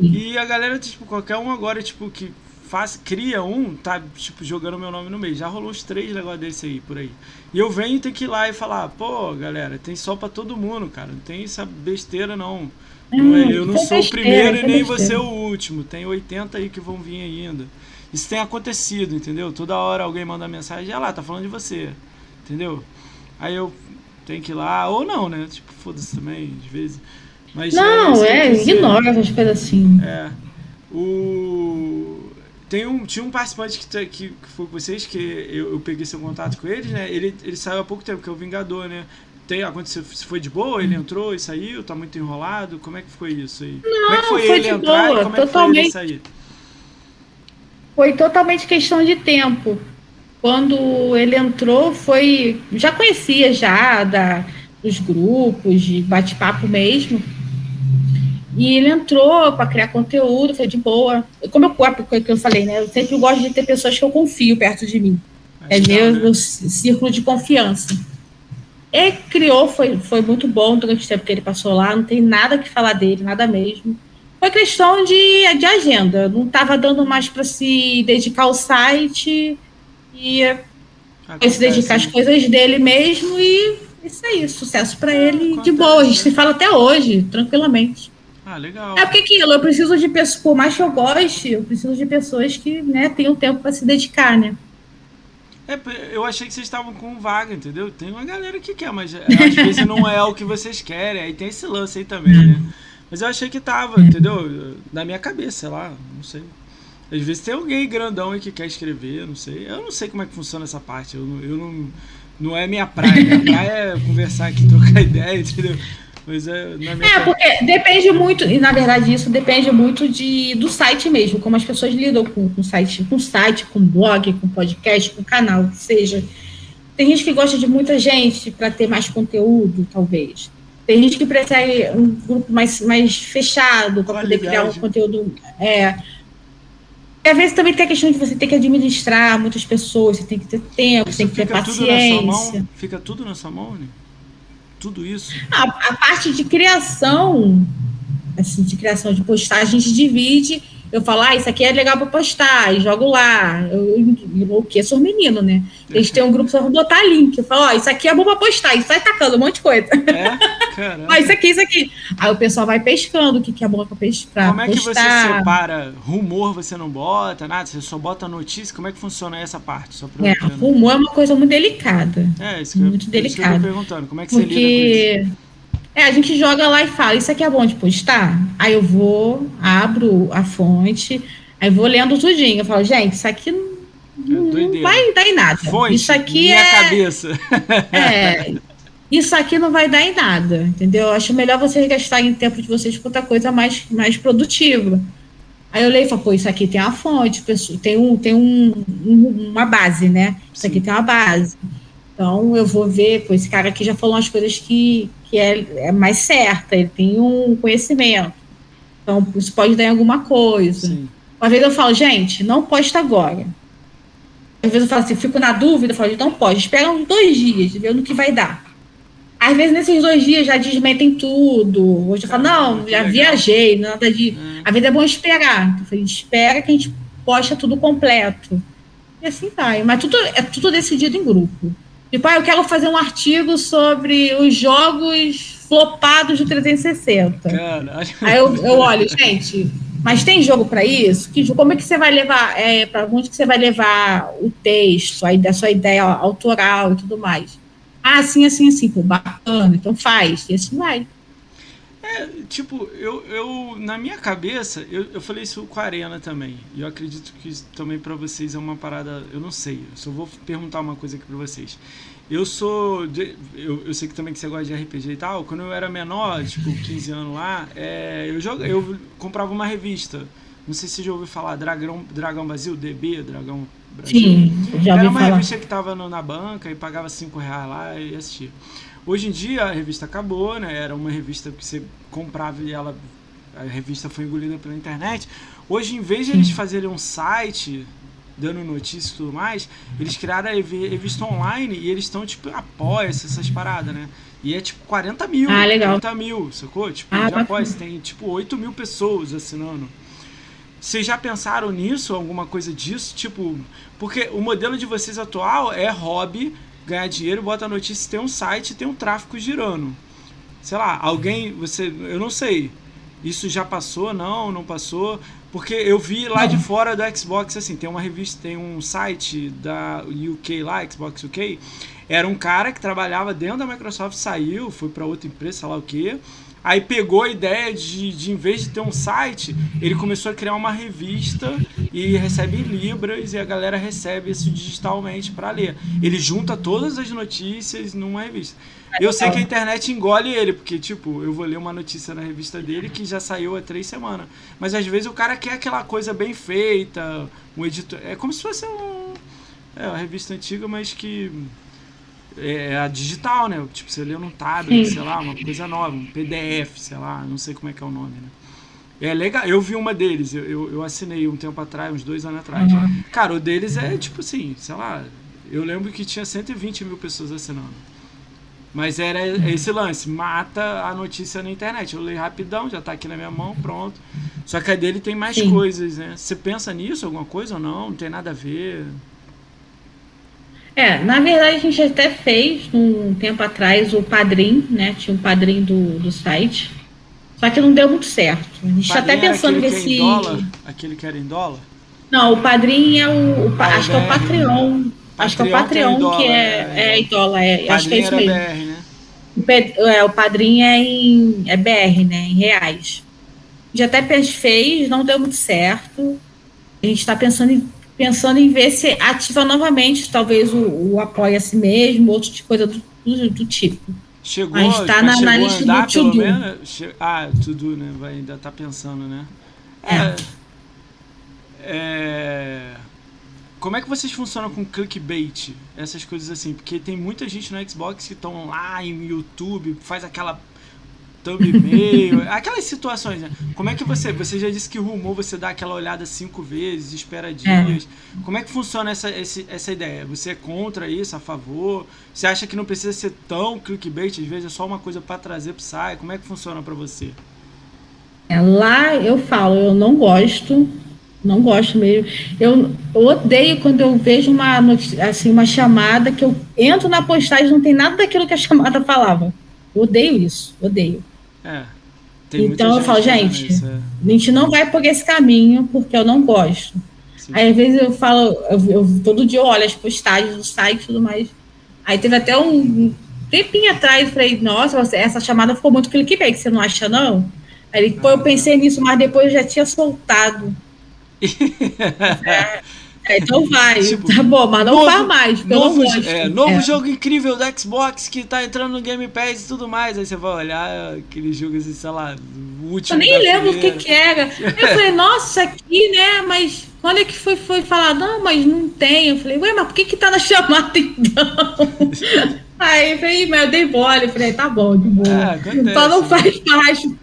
Speaker 1: E a galera, tipo, qualquer um agora, tipo, que faz, cria um, tá, tipo, jogando meu nome no meio. Já rolou uns três negócios desse aí, por aí. E eu venho e tenho que ir lá e falar, pô, galera, tem sol pra todo mundo, cara. Não tem essa besteira, não. Não é- eu não
Speaker 2: Hum, isso
Speaker 1: sou
Speaker 2: é
Speaker 1: o primeiro
Speaker 2: besteira,
Speaker 1: e
Speaker 2: é
Speaker 1: nem
Speaker 2: besteira.
Speaker 1: você o último. Tem 80 aí que vão vir ainda. Isso tem acontecido, entendeu? Toda hora alguém manda mensagem, ah lá, tá falando de você. Entendeu? Aí eu tenho que ir lá, ou não, né? Tipo, foda-se também, de vez. Mas
Speaker 2: Não, é,
Speaker 1: quis dizer.
Speaker 2: ignora essas coisas assim.
Speaker 1: É. O. Tem um, tinha um participante que, tá- que, que foi com vocês, que eu, eu peguei seu contato com eles, né? Ele, ele saiu há pouco tempo, que é o Vingador, né? Tem, aconteceu, se foi de boa, ele entrou e saiu, tá muito enrolado, como é que foi isso aí? como é que foi,
Speaker 2: foi
Speaker 1: ele
Speaker 2: de
Speaker 1: entrar
Speaker 2: boa,
Speaker 1: e como é que foi ele
Speaker 2: totalmente.
Speaker 1: sair?
Speaker 2: Foi totalmente questão de tempo. Quando ele entrou, foi. Já conhecia já da, dos grupos, de bate-papo mesmo. E ele entrou para criar conteúdo, foi de boa. Como eu, como eu falei, né? Eu sempre gosto de ter pessoas que eu confio perto de mim. É
Speaker 1: que
Speaker 2: meu,
Speaker 1: não, né?
Speaker 2: meu círculo de confiança. Ele criou, foi, foi muito bom durante o tempo que ele passou lá, não tem nada que falar dele, nada mesmo. Foi questão de, de agenda, não estava dando mais para se dedicar ao site e ia se dedicar às
Speaker 1: Acontece, né?
Speaker 2: coisas dele mesmo e isso aí, sucesso para ele de
Speaker 1: acontece,
Speaker 2: boa. A gente
Speaker 1: né?
Speaker 2: se fala até hoje, tranquilamente.
Speaker 1: Ah, legal.
Speaker 2: É porque aquilo, eu preciso de pessoas, por mais que eu goste, eu preciso de pessoas que né, tenham tempo para se dedicar, né?
Speaker 1: É, eu achei que vocês estavam com vaga, entendeu? Tem uma galera que quer, mas é, às vezes não é o que vocês querem. Aí tem esse lance aí também, né? Mas eu achei que tava, entendeu? Na minha cabeça, sei lá, não sei. Às vezes tem alguém grandão aí que quer escrever, não sei. Eu não sei como é que funciona essa parte. Eu, não- eu não. Não é minha praia. Minha praia é conversar aqui, trocar ideia, entendeu? Mas é na minha
Speaker 2: É, porque depende muito, e na verdade isso depende muito de, do site mesmo, como as pessoas lidam com, com site, com site, com blog, com podcast, com canal, que seja. Tem gente que gosta de muita gente para ter mais conteúdo, talvez. Tem gente que prefere um grupo mais, mais fechado para poder criar um conteúdo. É. E às vezes também tem a questão de você ter que administrar muitas pessoas, você tem que ter tempo,
Speaker 1: Isso
Speaker 2: tem que ter
Speaker 1: fica tudo na sua mão?
Speaker 2: paciência.
Speaker 1: Fica tudo na sua mão, né? Tudo isso.
Speaker 2: A, a parte de criação, assim, de criação de postar, a gente divide. Eu falo, ah, isso aqui é legal para postar, e jogo lá. Eu enlouqueço os meninos, né? Eles têm um grupo só pra botar link. Eu falo, ó, isso aqui é bom para postar, e sai tacando um monte de coisa.
Speaker 1: É?
Speaker 2: Ó, isso aqui, isso aqui. Aí o pessoal vai pescando o que, que é bom para pescar.
Speaker 1: Como é que você
Speaker 2: postar.
Speaker 1: separa? Rumor você não bota, nada? Você só bota notícia? Como é que funciona essa parte? Só pra
Speaker 2: É, rumor é uma coisa muito delicada.
Speaker 1: É, isso que, eu,
Speaker 2: muito
Speaker 1: isso que eu tô perguntando. Como é que você lida com isso?
Speaker 2: É, a gente joga lá e fala, isso aqui é bom de postar? Aí eu vou, abro a fonte, aí vou lendo tudinho. Eu falo, gente, isso aqui não, não vai dar em nada.
Speaker 1: Fonte, isso aqui minha é. cabeça.
Speaker 2: É. Isso aqui não vai dar em nada, entendeu? Eu acho melhor vocês gastarem tempo de vocês com outra coisa mais, mais produtiva. Aí eu leio e falo, pô, isso aqui tem uma fonte, tem, um, tem um, uma base, né? Isso aqui tem uma base. Então eu vou ver, pô, esse cara aqui já falou umas coisas que, que é, é mais certa, ele tem um conhecimento. Então isso pode dar em alguma coisa. Sim. Uma vez eu falo, gente, não posta agora. Às vezes eu falo assim, fico na dúvida, eu falo, não pode, espera uns dois dias, ver no que vai dar. Às vezes, nesses dois dias, já desmentem tudo. Hoje eu falo, não, já viajei, nada de. Hum. A vida é bom esperar. Eu falei, espera que a gente posta tudo completo. E assim vai. Mas tudo, é tudo decidido em grupo. Tipo, ah, eu quero fazer um artigo sobre os jogos flopados do 360. Caralho. Aí eu, eu olho, gente, mas tem jogo para isso? Que, como é que você vai levar, é, para onde que você vai levar o texto, aí da sua ideia autoral e tudo mais? Ah, assim, assim, assim, pô, bacana, então faz, e assim vai.
Speaker 1: É, tipo, eu, eu na minha cabeça, eu, eu falei isso com a Arena também. E eu acredito que também para vocês é uma parada, eu não sei, eu só vou perguntar uma coisa aqui para vocês. Eu sou. De, eu, eu sei que também que você gosta de RPG e tal. Quando eu era menor, tipo, 15 anos lá, é, eu, joga, eu comprava uma revista. Não sei se você já ouviu falar, Dragão, Dragão Brasil, DB, Dragão
Speaker 2: Brasil. Sim, já ouvi
Speaker 1: Era uma
Speaker 2: falar.
Speaker 1: revista que tava no, na banca e pagava 5 reais lá e assistia. Hoje em dia a revista acabou, né? Era uma revista que você comprava e ela a revista foi engolida pela internet. Hoje, em vez de eles fazerem um site dando notícias e tudo mais, eles criaram a revista online e eles estão, tipo, apoia essas paradas, né? E é tipo 40 mil.
Speaker 2: Ah, legal.
Speaker 1: 40 mil, sacou? Tipo, ah, já tem tipo 8 mil pessoas assinando. Vocês já pensaram nisso, alguma coisa disso? Tipo, porque o modelo de vocês atual é hobby, ganhar dinheiro, bota a notícia, tem um site, tem um tráfego girando. Sei lá, alguém, você, eu não sei. Isso já passou? Não, não passou. Porque eu vi lá de fora do Xbox, assim, tem uma revista, tem um site da UK lá, Xbox UK. Era um cara que trabalhava dentro da Microsoft, saiu, foi para outra empresa, sei lá o que Aí pegou a ideia de, de, em vez de ter um site, ele começou a criar uma revista e recebe em Libras e a galera recebe isso digitalmente para ler. Ele junta todas as notícias numa revista. Eu sei que a internet engole ele, porque, tipo, eu vou ler uma notícia na revista dele que já saiu há três semanas. Mas às vezes o cara quer aquela coisa bem feita, um editor. É como se fosse um, é, uma revista antiga, mas que é, é a digital, né? Tipo, você lê num tablet, Sim. sei lá, uma coisa nova, um PDF, sei lá, não sei como é que é o nome, né? É legal, eu vi uma deles, eu, eu, eu assinei um tempo atrás, uns dois anos atrás. Uhum. Cara, o deles é tipo assim, sei lá, eu lembro que tinha 120 mil pessoas assinando. Mas era esse lance, mata a notícia na internet. Eu leio rapidão, já tá aqui na minha mão, pronto. Só que a dele tem mais Sim. coisas, né? Você pensa nisso, alguma coisa ou não? Não tem nada a ver?
Speaker 2: É, na verdade a gente até fez um tempo atrás o padrinho, né? Tinha um padrinho do, do site. Só que não deu muito certo. A gente está até pensando
Speaker 1: nesse. Que dólar, aquele que era em dólar?
Speaker 2: Não, o padrinho é o. o ah, acho que é o Patreon. Acho que é o Patreon que, é, é, é, em dólar. É, acho que é isso mesmo. BR, né? O, é, o padrinho é em é BR, né? Em reais. Já até fez, não deu muito certo. A gente está pensando em pensando em ver se ativa novamente, talvez o, o apoia a si mesmo, outro de coisa do, do, do tipo.
Speaker 1: Chegou, a gente
Speaker 2: está na, na lista do To Do.
Speaker 1: Ah, To Do, né? Vai ainda tá pensando, né? É. é. é... Como é que vocês funcionam com clickbait? Essas coisas assim? Porque tem muita gente no Xbox que estão lá em YouTube, faz aquela thumb e-mail, aquelas situações, né? Como é que você, você já disse que o rumor você dá aquela olhada cinco vezes, espera dias. É. Como é que funciona essa, essa, essa ideia? Você é contra isso, a favor? Você acha que não precisa ser tão clickbait, às vezes é só uma coisa para trazer pro site? Como é que funciona para você?
Speaker 2: É, lá eu falo, eu não gosto, não gosto mesmo. Eu, eu odeio quando eu vejo uma, assim, uma chamada que eu entro na postagem e não tem nada daquilo que a chamada falava. Eu odeio isso, odeio.
Speaker 1: É.
Speaker 2: então eu falo, gente, é. a gente não vai por esse caminho porque eu não gosto. Sim. Aí às vezes eu falo, eu, eu, todo dia eu olho as postagens do site e tudo mais. Aí teve até um tempinho atrás, eu falei, nossa, essa chamada ficou muito clickbait, você não acha não? Aí ele, pô, eu pensei nisso, mas depois eu já tinha soltado.
Speaker 1: É,
Speaker 2: então vai. Tipo, tá bom, mas não novo, faz mais.
Speaker 1: Novo, é, novo é. jogo incrível do Xbox que tá entrando no Game Pass e tudo mais. Aí você vai olhar aquele jogo assim, sei lá, último.
Speaker 2: Eu nem lembro o que, que era. Eu falei, nossa, aqui, né? Mas quando é que foi, foi falar? Não, mas não tem. Eu falei, ué, mas por que que tá na chamada então? Aí eu falei, mas eu dei bola. Eu falei, tá bom, de boa. É, acontece, Só não faz parte.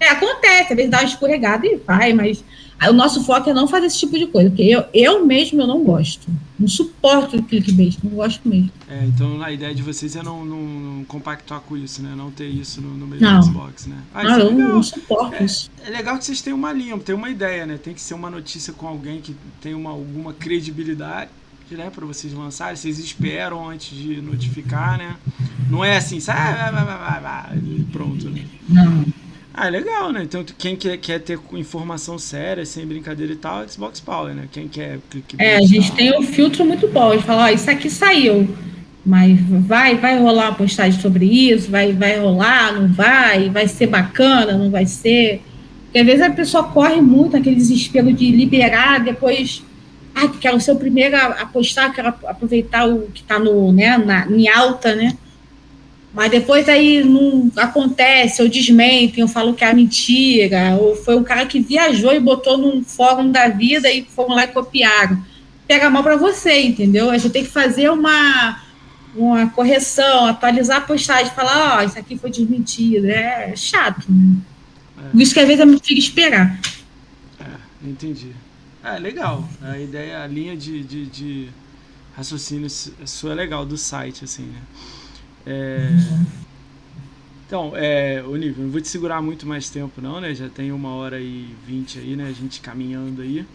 Speaker 2: É, acontece, às vezes dá uma escorregada e vai, mas o nosso foco é não fazer esse tipo de coisa, porque eu, eu mesmo eu não gosto. Não suporto o clickbait, não gosto mesmo.
Speaker 1: É, então a ideia de vocês é não, não, não compactuar com isso, né? Não ter isso no, no meio não. do Xbox, né?
Speaker 2: Ah, não, é eu não suporto
Speaker 1: é,
Speaker 2: isso.
Speaker 1: É legal que vocês tenham uma linha, tem uma ideia, né? Tem que ser uma notícia com alguém que tem uma, alguma credibilidade né, para vocês lançarem, vocês esperam antes de notificar, né? Não é assim, sai, vai, vai, vai, vai, pronto, né? Não. Ah, é legal, né? Então, quem quer, quer ter informação séria, sem brincadeira e tal, é Xbox Power, né? Quem quer.
Speaker 2: é, a gente tem um filtro muito bom de falar, ó, isso aqui saiu. Mas vai, vai rolar uma postagem sobre isso, vai, vai rolar, não vai, vai ser bacana, não vai ser. Porque às vezes a pessoa corre muito aquele desespero de liberar, depois. Ah, quero ser o primeiro a, a postar, quero aproveitar o que está no, né, na, em alta, né? Mas depois aí não acontece, ou desmentem, ou falam que é mentira, ou foi um cara que viajou e botou num fórum da vida e foram lá e copiaram. Pega mal para você, entendeu? A gente tem que fazer uma, uma correção, atualizar a postagem, falar, ó, oh, isso aqui foi desmentido. É chato, né? É. Isso que às vezes eu fico esperar.
Speaker 1: É, entendi. É, legal. A ideia, a linha de, de, de raciocínio sua é legal do site, assim, né? É... Então, é, Olívio, não vou te segurar muito mais tempo não, né? Já tem uma hora e vinte aí, né? A gente caminhando aí.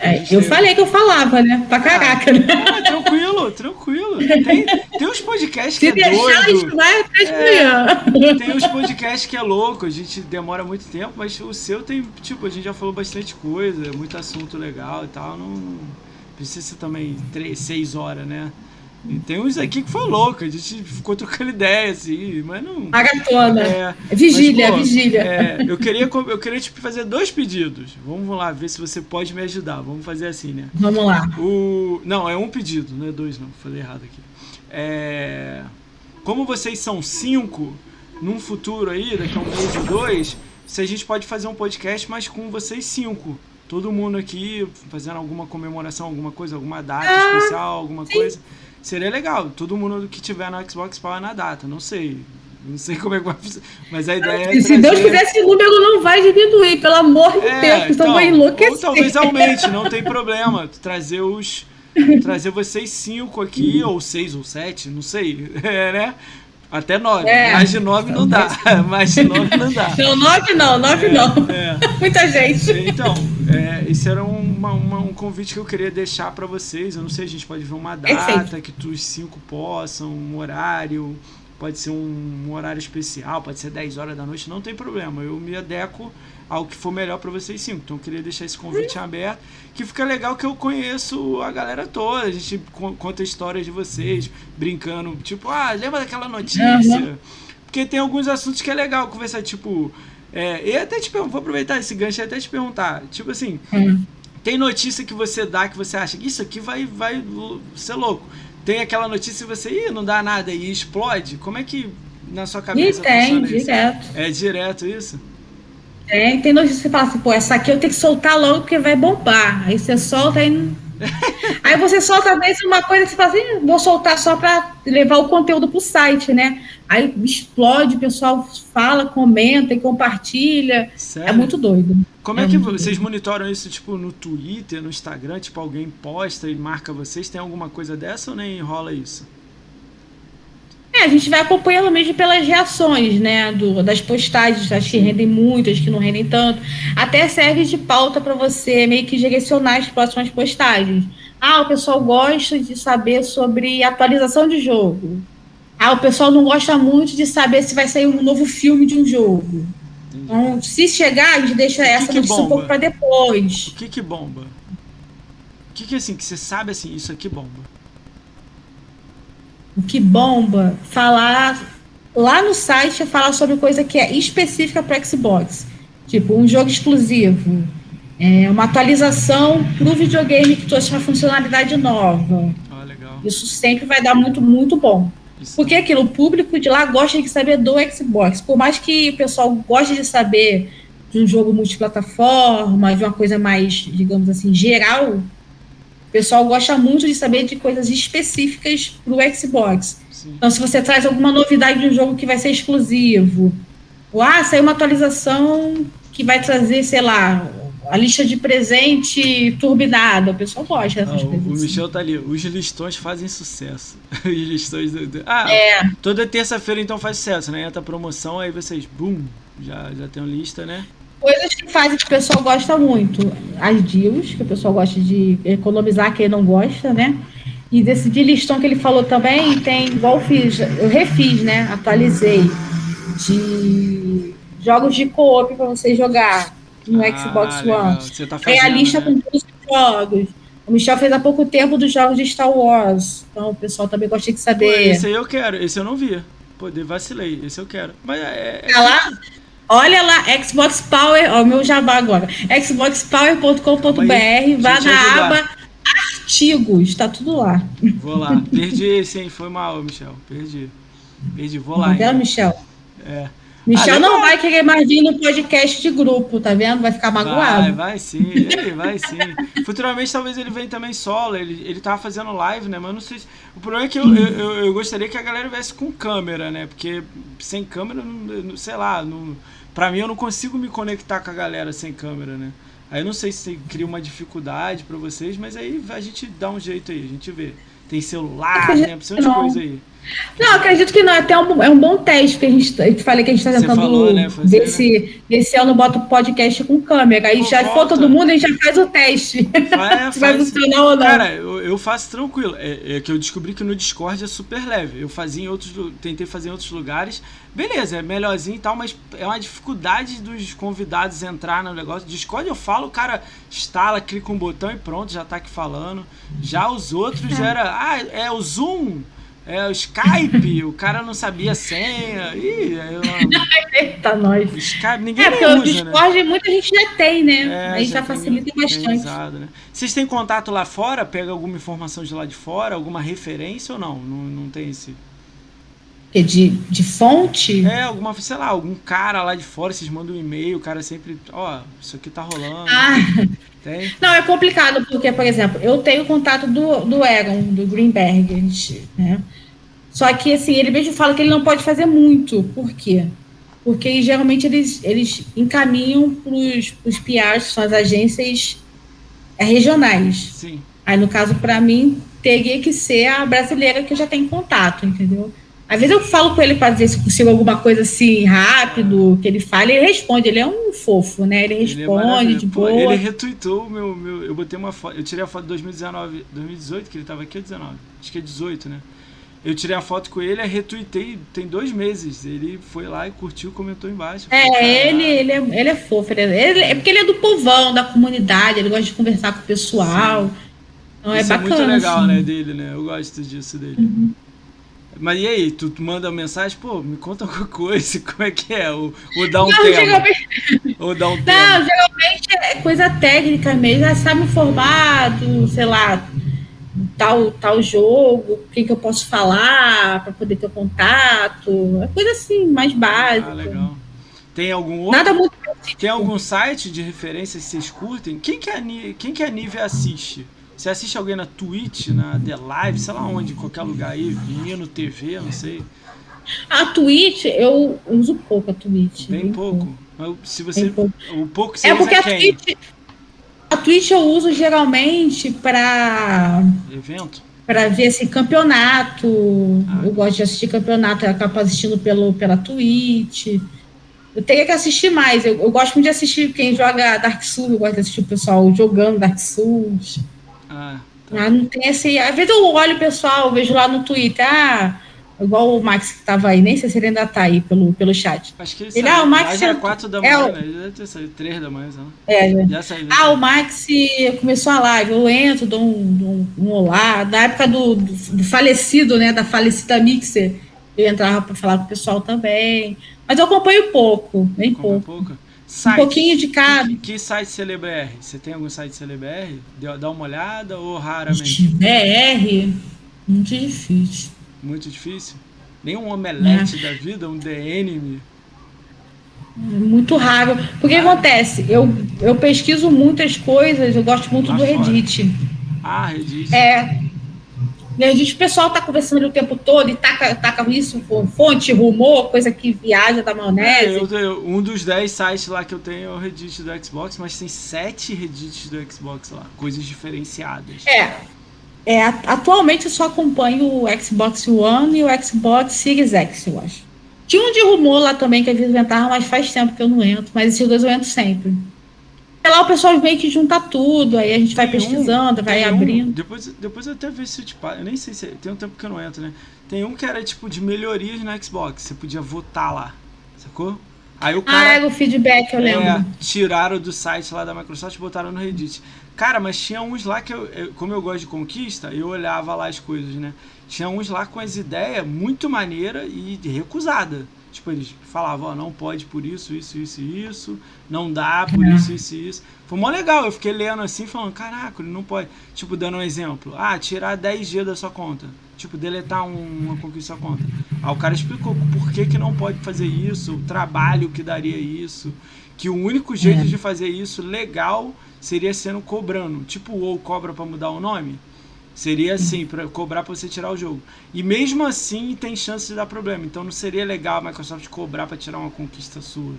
Speaker 2: É, eu tem... falei que eu falava, né? Pra caraca, ah, né?
Speaker 1: Ah, tranquilo, tranquilo. Tem, tem uns podcasts que Se é doido. Isso vai até é, tem uns podcasts que é louco, a gente demora muito tempo, mas o seu tem, tipo, a gente já falou bastante coisa, muito assunto legal e tal, não, não precisa ser também três, seis horas, né? E tem uns aqui que foi louco, a gente ficou trocando ideia, assim, mas não.
Speaker 2: Maratona. É, vigília, mas, pô, vigília.
Speaker 1: É, eu queria, eu queria tipo, fazer dois pedidos. Vamos lá, ver se você pode me ajudar. Vamos fazer assim, né?
Speaker 2: Vamos lá.
Speaker 1: O, não, é um pedido, não é dois, não. Falei errado aqui. É, como vocês são cinco, num futuro aí, daqui a um mês ou dois, se a gente pode fazer um podcast, mas com vocês cinco. Todo mundo aqui fazendo alguma comemoração, alguma coisa, alguma data ah, especial, alguma sim. coisa. Seria legal, todo mundo que tiver no Xbox Power na data, não sei. Não sei como é que vai Mas a ideia é.
Speaker 2: Se trazer... Deus quiser, esse número não vai diminuir, pelo amor de é, Deus, então, vão enlouquecer. Ou
Speaker 1: talvez aumente, não tem problema. Trazer os. Trazer vocês cinco aqui, ou seis ou sete, não sei. É, né? Até nove. É. Mais de nove não dá. Mais de nove não dá.
Speaker 2: Não, nove não, nove é, não. É. Muita gente.
Speaker 1: Então, é, esse era uma, uma, um convite que eu queria deixar para vocês. Eu não sei, a gente pode ver uma data que os cinco possam, um horário. Pode ser um, um horário especial, pode ser 10 horas da noite, não tem problema. Eu me adequo ao que for melhor para vocês cinco. Então eu queria deixar esse convite aberto, que fica legal que eu conheço a galera toda. A gente conta histórias de vocês, brincando, tipo, ah, lembra daquela notícia? Porque tem alguns assuntos que é legal conversar, tipo. É, e até te vou aproveitar esse gancho e até te perguntar, tipo assim, uhum. tem notícia que você dá que você acha que isso aqui vai, vai ser louco. Tem aquela notícia que você, Ih, não dá nada e explode. Como é que na sua cabeça
Speaker 2: e tem, direto.
Speaker 1: É direto isso?
Speaker 2: É, tem notícia que você fala assim, pô, essa aqui eu tenho que soltar logo porque vai bombar. Aí você solta aí. aí você solta às vezes uma coisa que você fala assim, vou soltar só para levar o conteúdo pro site, né? Aí explode, o pessoal fala, comenta e compartilha. É Sério? É muito doido.
Speaker 1: Como é, é que vocês doido. monitoram isso, tipo, no Twitter, no Instagram? Tipo, alguém posta e marca vocês? Tem alguma coisa dessa ou nem rola isso?
Speaker 2: É, a gente vai acompanhando mesmo pelas reações, né, do, das postagens, as que rendem muito, as que não rendem tanto. Até serve de pauta para você meio que direcionar as próximas postagens. Ah, o pessoal gosta de saber sobre atualização de jogo. Ah, o pessoal não gosta muito de saber se vai sair um novo filme de um jogo. Então, se chegar, a gente deixa essa que notícia um pouco para depois.
Speaker 1: O que que bomba? O que que assim, que você sabe assim, isso aqui bomba?
Speaker 2: O que bomba, falar lá no site falar sobre coisa que é específica para Xbox. Tipo, um jogo exclusivo. É uma atualização para o videogame que trouxe uma funcionalidade nova.
Speaker 1: Ah, legal.
Speaker 2: Isso sempre vai dar muito, muito bom.
Speaker 1: Isso.
Speaker 2: Porque aquilo, o público de lá gosta de saber do Xbox. Por mais que o pessoal goste de saber de um jogo multiplataforma, de uma coisa mais, digamos assim, geral, o pessoal gosta muito de saber de coisas específicas para o Xbox.
Speaker 1: Sim.
Speaker 2: Então, se você traz alguma novidade de um jogo que vai ser exclusivo, ou ah, saiu uma atualização que vai trazer, sei lá, a lista de presente turbinada, o pessoal gosta
Speaker 1: Ah,
Speaker 2: dessas
Speaker 1: o,
Speaker 2: coisas.
Speaker 1: o
Speaker 2: assim.
Speaker 1: Michel tá ali. Os listões fazem sucesso. Os listões do. do- Ah,
Speaker 2: É.
Speaker 1: toda terça-feira então faz sucesso, né? Entra a promoção, aí vocês, bum, já, já tem uma lista, né?
Speaker 2: Coisas que fazem que o pessoal gosta muito. As deals, que o pessoal gosta de economizar, quem não gosta, né? E desse de listão que ele falou também, tem, igual eu fiz, eu refiz, né? Atualizei. De jogos de co-op para você jogar no
Speaker 1: Ah,
Speaker 2: Xbox. One.
Speaker 1: Você tá fazendo,
Speaker 2: a lista
Speaker 1: né?
Speaker 2: com todos os jogos. O Michel fez há pouco tempo dos jogos de Star Wars. Então o pessoal também gosta de
Speaker 1: Pô,
Speaker 2: saber.
Speaker 1: esse aí eu quero, esse eu não vi. Pô, vacilei, esse eu quero. Mas é. é-
Speaker 2: Tá lá? Olha lá, Xbox Power, ó, o meu jabá agora. xboxpower.com.br, vá na
Speaker 1: ajudar.
Speaker 2: aba artigos, tá tudo lá.
Speaker 1: Vou lá. Perdi esse, hein? Foi mal, Michel. Perdi. Perdi, vou lá. Hein?
Speaker 2: Michel?
Speaker 1: É.
Speaker 2: Michel
Speaker 1: Ah,
Speaker 2: não vai querer mais vir no podcast de grupo, tá vendo? Vai ficar
Speaker 1: Vai,
Speaker 2: magoado.
Speaker 1: vai sim, ele vai sim. Futuramente talvez ele venha também solo, ele, ele tava fazendo live, né? Mas não sei se... O problema é que eu, eu, eu- gostaria que a galera viesse com câmera, né? Porque sem câmera, não- sei lá, não, pra mim eu não consigo me conectar com a galera sem câmera, né? Aí eu não sei se cria uma dificuldade pra vocês, mas aí a gente dá um jeito aí, a gente vê. Tem celular, tem opção de
Speaker 2: que não.
Speaker 1: coisa aí.
Speaker 2: Não, acredito que não. É até um, é um bom teste que a gente. Eu te falei que a gente está tentando
Speaker 1: falou, né, fazer,
Speaker 2: ver se esse ano bota o podcast com câmera. Aí
Speaker 1: Pô,
Speaker 2: já for
Speaker 1: volta.
Speaker 2: todo mundo, a gente já faz o teste.
Speaker 1: Vai,
Speaker 2: se vai funcionar ou não.
Speaker 1: Cara, eu, eu faço tranquilo. É, é que eu descobri que no Discord é super leve. Eu fazia em outros, tentei fazer em outros lugares. Beleza, é melhorzinho e tal, mas é uma dificuldade dos convidados entrar no negócio. Discord eu falo, o cara instala, clica um botão e pronto, já tá aqui falando. Já os outros era, ah, é o Zoom, é o Skype, o cara não sabia a senha. Ih, eu,
Speaker 2: Eita, nós.
Speaker 1: o Skype ninguém
Speaker 2: É, porque o
Speaker 1: usa, né?
Speaker 2: Discord muita gente já tem, né?
Speaker 1: É,
Speaker 2: Aí já
Speaker 1: tem-
Speaker 2: facilita
Speaker 1: tem
Speaker 2: bastante.
Speaker 1: usado, né? Vocês têm contato lá fora? Pega alguma informação de lá de fora? Alguma referência ou não? Não, não tem esse.
Speaker 2: De, de fonte.
Speaker 1: É, alguma, sei lá, algum cara lá de fora, vocês mandam um e-mail, o cara sempre, ó, isso aqui tá rolando.
Speaker 2: Ah,
Speaker 1: Tem?
Speaker 2: não, é complicado, porque, por exemplo, eu tenho contato do, do Egon, do Greenberg, a gente, né? Só que, assim, ele mesmo fala que ele não pode fazer muito. Por quê? Porque geralmente eles, eles encaminham para os PRs, que são as agências é, regionais.
Speaker 1: Sim.
Speaker 2: Aí, no caso, para mim, teria que ser a brasileira que eu já tenho contato, entendeu? Às vezes eu falo com ele para ver se consigo alguma coisa assim rápido, que ele fale, ele responde, ele é um fofo, né? Ele
Speaker 1: Ele é
Speaker 2: responde de
Speaker 1: Pô,
Speaker 2: boa.
Speaker 1: Ele retweetou o meu, meu. Eu botei uma foto. Eu tirei a foto de 2019, 2018, que ele tava aqui, ou 19? Acho que é 18, né? Eu tirei a foto com ele, aí retuitei tem dois meses. Ele foi lá e curtiu, comentou embaixo. Eu falei,
Speaker 2: É, ele, ele, é, ele é fofo. Ele é, ele- é porque ele é do povão, da comunidade, ele gosta de conversar com o pessoal. Então é
Speaker 1: Isso é
Speaker 2: bacana.
Speaker 1: muito legal,
Speaker 2: assim.
Speaker 1: né, dele, né? Eu gosto disso dele. Mas e aí, tu, manda mensagem, pô, me conta alguma coisa, como é que é? Ou, ou dá um
Speaker 2: Não,
Speaker 1: tema.
Speaker 2: geralmente,
Speaker 1: Ou dá um
Speaker 2: não,
Speaker 1: tema.
Speaker 2: geralmente é coisa técnica mesmo. Ah, sabe o formato, sei lá, tal, tal jogo, o que, que eu posso falar para poder ter contato. É coisa assim, mais básica.
Speaker 1: Ah, legal. Tem algum outro?
Speaker 2: Nada muito.
Speaker 1: Tem algum site de referência que vocês curtem? Quem que a, quem que a Nivea assiste? Você assiste alguém na Twitch, na The Live, sei lá onde, em qualquer lugar aí, Menino TV, não sei.
Speaker 2: A Twitch, eu uso pouco a Twitch.
Speaker 1: Bem pouco. Mas se você.
Speaker 2: Bem pouco.
Speaker 1: O pouco que você
Speaker 2: É porque
Speaker 1: é
Speaker 2: a
Speaker 1: quem?
Speaker 2: Twitch, a Twitch eu uso geralmente para
Speaker 1: Evento?
Speaker 2: para ver assim, campeonato.
Speaker 1: Ah.
Speaker 2: Eu gosto de assistir campeonato, eu acabo assistindo pelo, pela Twitch. Eu teria que assistir mais. Eu, eu gosto muito de assistir quem joga Dark Souls, eu gosto de assistir o pessoal jogando Dark Souls.
Speaker 1: Ah,
Speaker 2: Ah, não tem esse. Às vezes eu olho o pessoal, eu vejo lá no Twitter, ah, igual o Max que tava aí, nem sei se ele ainda tá aí pelo, pelo chat.
Speaker 1: acho que ele
Speaker 2: Ele, ah, o Max
Speaker 1: já é
Speaker 2: é-
Speaker 1: 4 da
Speaker 2: é
Speaker 1: manhã,
Speaker 2: o-
Speaker 1: né? Já deve ter saído 3 da manhã, sei lá.
Speaker 2: É,
Speaker 1: Já saiu.
Speaker 2: Ah, o Max começou a live, eu entro, dou um, um, um olá. Na época do, do, do falecido, né, da falecida Mixer, eu entrava para falar com o pessoal também. Mas eu acompanho pouco, bem
Speaker 1: é
Speaker 2: pouco.
Speaker 1: pouco.
Speaker 2: Um pouquinho de cada.
Speaker 1: Que, que site CeleBR? Você tem algum site CeleBR? Dá uma olhada ou raramente?
Speaker 2: BR? Muito difícil.
Speaker 1: Muito difícil? Nem um omelete é. da vida, um DN?
Speaker 2: Muito raro. Porque ah. acontece? Eu, eu pesquiso muitas coisas, eu gosto muito Lá do Reddit.
Speaker 1: Ah, Reddit.
Speaker 2: É. Reddit, o pessoal tá conversando o tempo todo e taca, taca isso com fonte, rumor, coisa que viaja da maionese. É,
Speaker 1: eu, eu, um dos 10 sites lá que eu tenho é o Reddit do Xbox, mas tem sete Reddits do Xbox lá, coisas diferenciadas.
Speaker 2: É. É, atualmente eu só acompanho o Xbox One e o Xbox Series X, eu acho. Tinha um de rumor lá também que às vezes inventava, mas faz tempo que eu não entro. Mas esses dois eu entro sempre. É lá o pessoal meio que junta tudo, aí a gente vai tem pesquisando, um, vai abrindo.
Speaker 1: Um, depois, depois eu até vejo se eu te Eu nem sei se. Tem um tempo que eu não entro, né? Tem um que era tipo de melhorias no Xbox. Você podia votar lá. Sacou? Aí o cara.
Speaker 2: Ah, é o feedback, eu lembro. É,
Speaker 1: tiraram do site lá da Microsoft e botaram no Reddit. Cara, mas tinha uns lá que eu, como eu gosto de conquista, eu olhava lá as coisas, né? Tinha uns lá com as ideias muito maneira e recusada. Tipo, eles falavam, ó, não pode por isso, isso, isso isso, não dá por é. isso, isso isso. Foi mó legal, eu fiquei lendo assim, falando, caraca, ele não pode. Tipo, dando um exemplo, ah, tirar 10 G da sua conta. Tipo, deletar um, uma conquista da sua conta. Aí o cara explicou por que, que não pode fazer isso, o trabalho que daria isso, que o único jeito é. de fazer isso legal seria sendo cobrando. Tipo, ou cobra para mudar o nome. Seria assim, para cobrar para você tirar o jogo. E mesmo assim tem chance de dar problema. Então não seria legal a Microsoft cobrar para tirar uma conquista sua.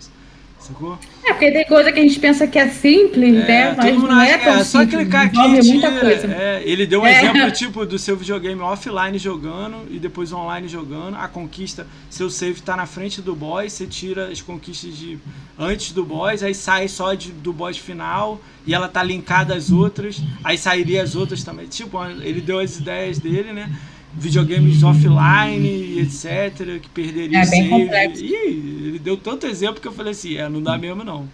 Speaker 1: Sacou?
Speaker 2: É, porque tem coisa que a gente pensa que é simples, é, né? Mas não é tão é,
Speaker 1: só
Speaker 2: simples.
Speaker 1: clicar aqui e coisa. É, ele deu um é. exemplo tipo do seu videogame offline jogando e depois online jogando. A conquista, seu save tá na frente do boss, você tira as conquistas de antes do boss, aí sai só de, do boss final e ela tá linkada às outras, aí sairia as outras também. Tipo, ele deu as ideias dele, né? Videogames offline, etc., que perderia
Speaker 2: é, bem complexo.
Speaker 1: Ih, ele deu tanto exemplo que eu falei assim, é, não dá mesmo não.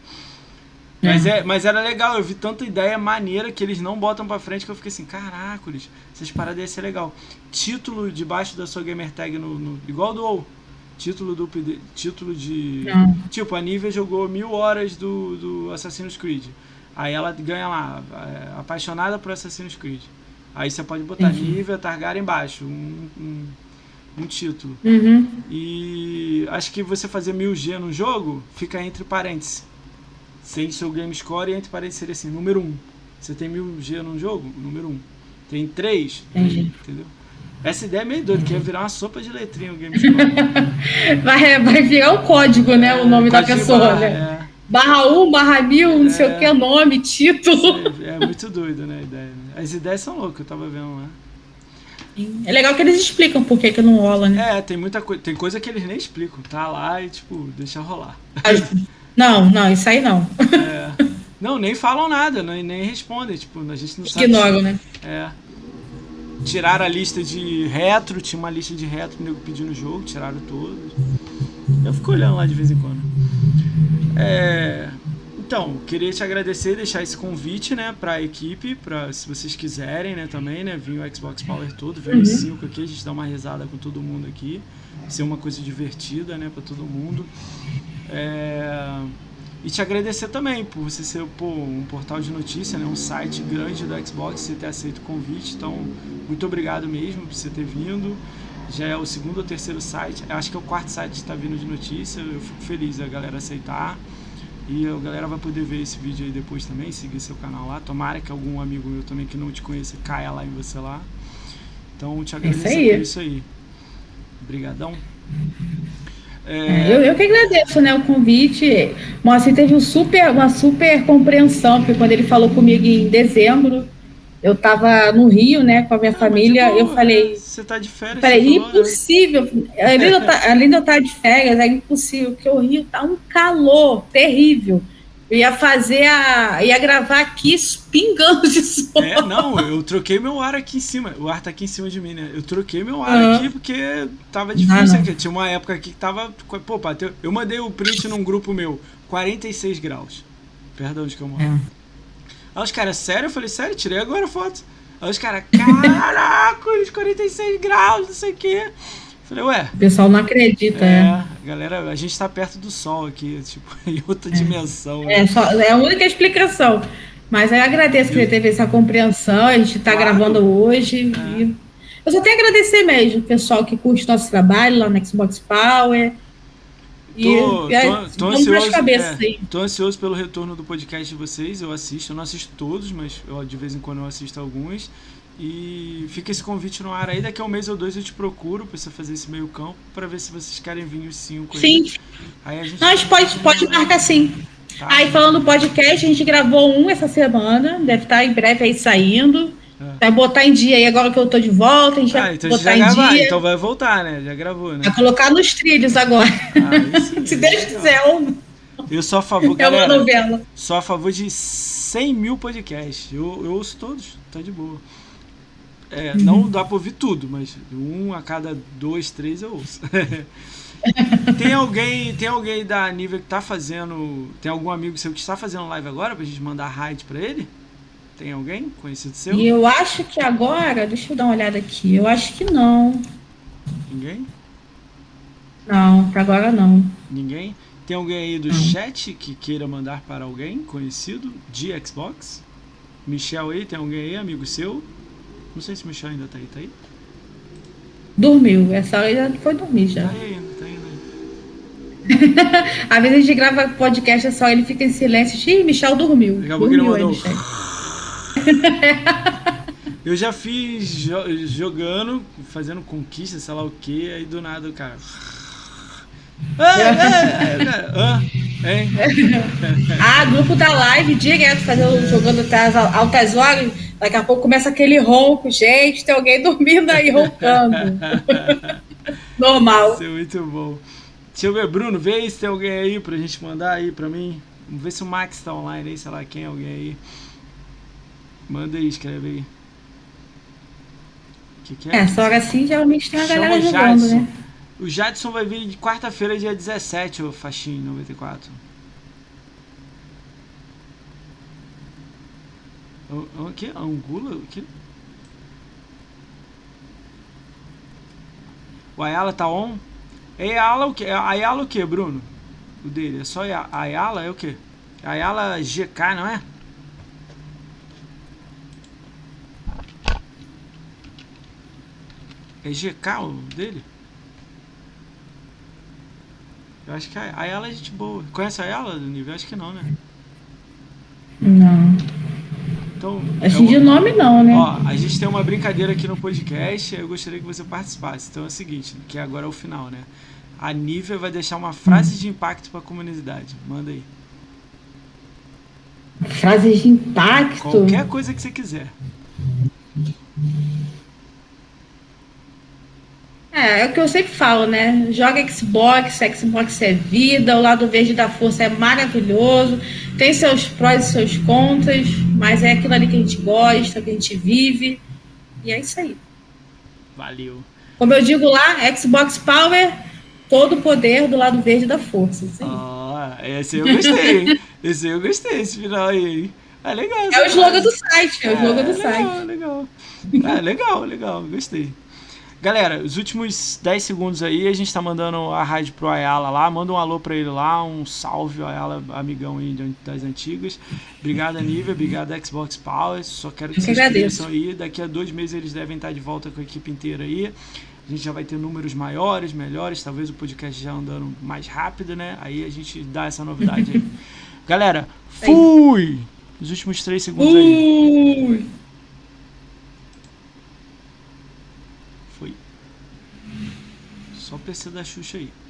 Speaker 1: É. Mas, é, mas era legal, eu vi tanta ideia maneira que eles não botam pra frente que eu fiquei assim, caracoles, essas paradas iam ser legal. Título debaixo da sua gamer tag no, no igual do WoW. Título do título de não. tipo a Nivea jogou mil horas do, do Assassin's Creed aí ela ganha lá é, apaixonada por Assassin's Creed Aí você pode botar uhum. nível Targaryen embaixo, um, um, um título.
Speaker 2: Uhum.
Speaker 1: E acho que você fazer 1000G no jogo fica entre parênteses. Sem seu game score entre parênteses seria assim, número 1. Você tem 1000G no jogo? Número 1. Tem 3?
Speaker 2: Entendi.
Speaker 1: Entendeu? Essa ideia é meio doida, que ia virar uma sopa de letrinha o game score.
Speaker 2: vai, vai virar o código, né? É, o nome da pessoa, barra, né? É. Barra 1, barra 1000, não sei o é. que, nome, título.
Speaker 1: É, é muito doido, né, a ideia. Né? As ideias são loucas, eu tava vendo lá.
Speaker 2: É legal que eles explicam por que, que não rola, né?
Speaker 1: É, tem muita coisa. Tem coisa que eles nem explicam. Tá lá e, tipo, deixa rolar.
Speaker 2: Não, não, isso aí não.
Speaker 1: É. Não, nem falam nada, nem, nem respondem. Tipo, a gente não sabe.
Speaker 2: Ignoram, né?
Speaker 1: É. Tiraram a lista de retro, tinha uma lista de retro nego pedindo o jogo, tiraram todos. Eu fico olhando lá de vez em quando. É. Então, queria te agradecer e deixar esse convite, né, para a equipe, para se vocês quiserem, né, também, né, vir o Xbox Power todo, ver uhum. os cinco aqui, a gente dá uma risada com todo mundo aqui, ser uma coisa divertida, né, para todo mundo. É... E te agradecer também por você ser pô, um portal de notícia, né, um site grande do Xbox, você ter aceito o convite. Então, muito obrigado mesmo por você ter vindo. Já é o segundo ou terceiro site, acho que é o quarto site que está vindo de notícia. Eu fico feliz a galera aceitar. E a galera vai poder ver esse vídeo aí depois também, seguir seu canal lá. Tomara que algum amigo meu também que não te conheça caia lá em você lá. Então te agradeço isso por isso aí. Obrigadão.
Speaker 2: É eu, eu que agradeço né, o convite. Moacir teve um super, uma super compreensão, porque quando ele falou comigo em dezembro, eu estava no Rio, né, com a minha família, eu falei...
Speaker 1: Você tá de férias?
Speaker 2: Falei, né? impossível, né? além, de eu tá, além de eu estar de férias, é impossível, porque o Rio tá um calor terrível. Eu ia fazer a. ia gravar aqui pingando de sol.
Speaker 1: É, não, eu troquei meu ar aqui em cima. O ar tá aqui em cima de mim, né? Eu troquei meu ar uhum. aqui porque tava difícil aqui. Tinha uma época aqui que tava. Pô, eu mandei o print num grupo meu, 46 graus. Perdão de que eu moro. É. Aí os caras, sério? Eu falei, sério, tirei agora a foto. Aí os caras, caraca, 46 graus, não sei o quê. Falei, ué.
Speaker 2: O pessoal não acredita,
Speaker 1: é. é. Galera, a gente tá perto do sol aqui, tipo, em outra dimensão.
Speaker 2: É,
Speaker 1: né?
Speaker 2: só, é a única explicação. Mas eu agradeço que ele teve essa compreensão, a gente está
Speaker 1: Claro.
Speaker 2: gravando hoje.
Speaker 1: É.
Speaker 2: e eu só tenho a agradecer mesmo, o pessoal que curte nosso trabalho lá no Xbox Power. E,
Speaker 1: Tô,
Speaker 2: aí,
Speaker 1: tô,
Speaker 2: pras
Speaker 1: ansioso,
Speaker 2: cabeças
Speaker 1: é,
Speaker 2: aí.
Speaker 1: tô ansioso pelo retorno do podcast de vocês. Eu assisto, eu não assisto todos, mas eu, de vez em quando eu assisto alguns. E fica esse convite no ar aí. Daqui a um mês ou dois eu te procuro pra você fazer esse meio campo pra ver se vocês querem vir os cinco. aí.
Speaker 2: Sim,
Speaker 1: Aí a gente.
Speaker 2: nós pode, pode marcar sim.
Speaker 1: Tá?
Speaker 2: Aí falando do podcast, a gente gravou um essa semana, deve estar em breve aí saindo.
Speaker 1: É.
Speaker 2: Vai botar em dia aí agora que eu tô de volta, a gente
Speaker 1: Ah,
Speaker 2: vai
Speaker 1: então
Speaker 2: botar
Speaker 1: já
Speaker 2: em
Speaker 1: gravar,
Speaker 2: dia.
Speaker 1: então vai voltar, né? Já gravou, né?
Speaker 2: Vai colocar nos trilhos agora.
Speaker 1: Ah, sim,
Speaker 2: Se Deus quiser, ou
Speaker 1: Eu sou a favor,
Speaker 2: é uma novela.
Speaker 1: Sou a favor de 100 mil podcasts. Eu, eu ouço todos, tá de boa. É,
Speaker 2: Uhum.
Speaker 1: Não dá pra ouvir tudo, mas um a cada dois, três eu ouço. tem alguém tem alguém da nível que tá fazendo. Tem algum amigo seu que está fazendo live agora pra gente mandar raid pra ele? Tem alguém conhecido seu?
Speaker 2: E eu acho que agora, deixa eu dar uma olhada aqui, eu acho que não.
Speaker 1: Ninguém?
Speaker 2: Não, pra agora não.
Speaker 1: Ninguém? Tem alguém aí do chat que queira mandar para alguém conhecido de Xbox? Michel aí, tem alguém aí, amigo seu? Não sei se o Michel ainda tá aí, tá aí?
Speaker 2: Dormiu, essa hora já foi dormir já.
Speaker 1: Tá aí ainda, tá aí ainda.
Speaker 2: Às vezes a gente grava podcast, é só ele fica em silêncio. Ih, Michel dormiu.
Speaker 1: Daqui a pouco ele mandou. Eu já fiz jo- jogando, fazendo conquista, sei lá o que, aí do nada o cara. Ah, ah, ah,
Speaker 2: grupo da live, direto, fazendo, jogando até as altas horas. Daqui a pouco começa aquele ronco. Gente, tem alguém dormindo aí roncando. Normal.
Speaker 1: Isso é muito bom. Deixa eu ver, Bruno, vê se tem alguém aí pra gente mandar aí pra mim. Vamos ver se o Max tá online aí, sei lá quem, alguém aí. Manda aí, escreve aí. O que, que é?
Speaker 2: É, hora assim geralmente tem a
Speaker 1: Chama
Speaker 2: galera
Speaker 1: o
Speaker 2: jogando,
Speaker 1: Jadson.
Speaker 2: né?
Speaker 1: O Jadson vai vir de quarta-feira, dia 17, ô Faxin 94. O, o que? Angula? O que? O Ayala tá on? É Ayala o que? Ayala o que, Bruno? O dele? É só Aya- Ayala? É o que? Ayala GK, não é? É GK o dele? Eu acho que a a Ayala é gente boa. Conhece a Ayala do nível? Acho que não, né?
Speaker 2: Não.
Speaker 1: Então,
Speaker 2: Assim
Speaker 1: é
Speaker 2: de nome não, né?
Speaker 1: Ó, a gente tem uma brincadeira aqui no podcast, eu gostaria que você participasse. Então é o seguinte, que agora é o final, né? A Nívia vai deixar uma frase de impacto pra comunidade. Manda aí.
Speaker 2: Frases de impacto.
Speaker 1: Qualquer coisa que você quiser.
Speaker 2: É, é o que eu sempre falo, né? Joga Xbox, Xbox é vida, o lado verde da força é maravilhoso, tem seus prós e seus contras, mas é aquilo ali que a gente gosta, que a gente vive, e é isso aí.
Speaker 1: Valeu.
Speaker 2: Como eu digo lá, Xbox Power, todo o poder do lado verde da força.
Speaker 1: Ah, esse eu gostei. esse eu gostei, esse final aí. É legal.
Speaker 2: é o slogan do site, é o slogan do
Speaker 1: legal,
Speaker 2: site.
Speaker 1: Legal, Ah, legal, legal, gostei. Galera, os últimos 10 segundos aí, a gente tá mandando a rádio pro Ayala lá. Manda um alô pra ele lá, um salve, Ayala, amigão aí das antigas. Obrigado, Nívia, obrigado, Xbox Power. Só quero que vocês cresçam aí. Daqui a dois meses eles devem estar de volta com a equipe inteira aí. A gente já vai ter números maiores, melhores, talvez o podcast já andando mais rápido, né? Aí a gente dá essa novidade aí. Galera, fui! Os últimos 3 segundos aí.
Speaker 2: Ui.
Speaker 1: Foi. Só o PC da Xuxa aí.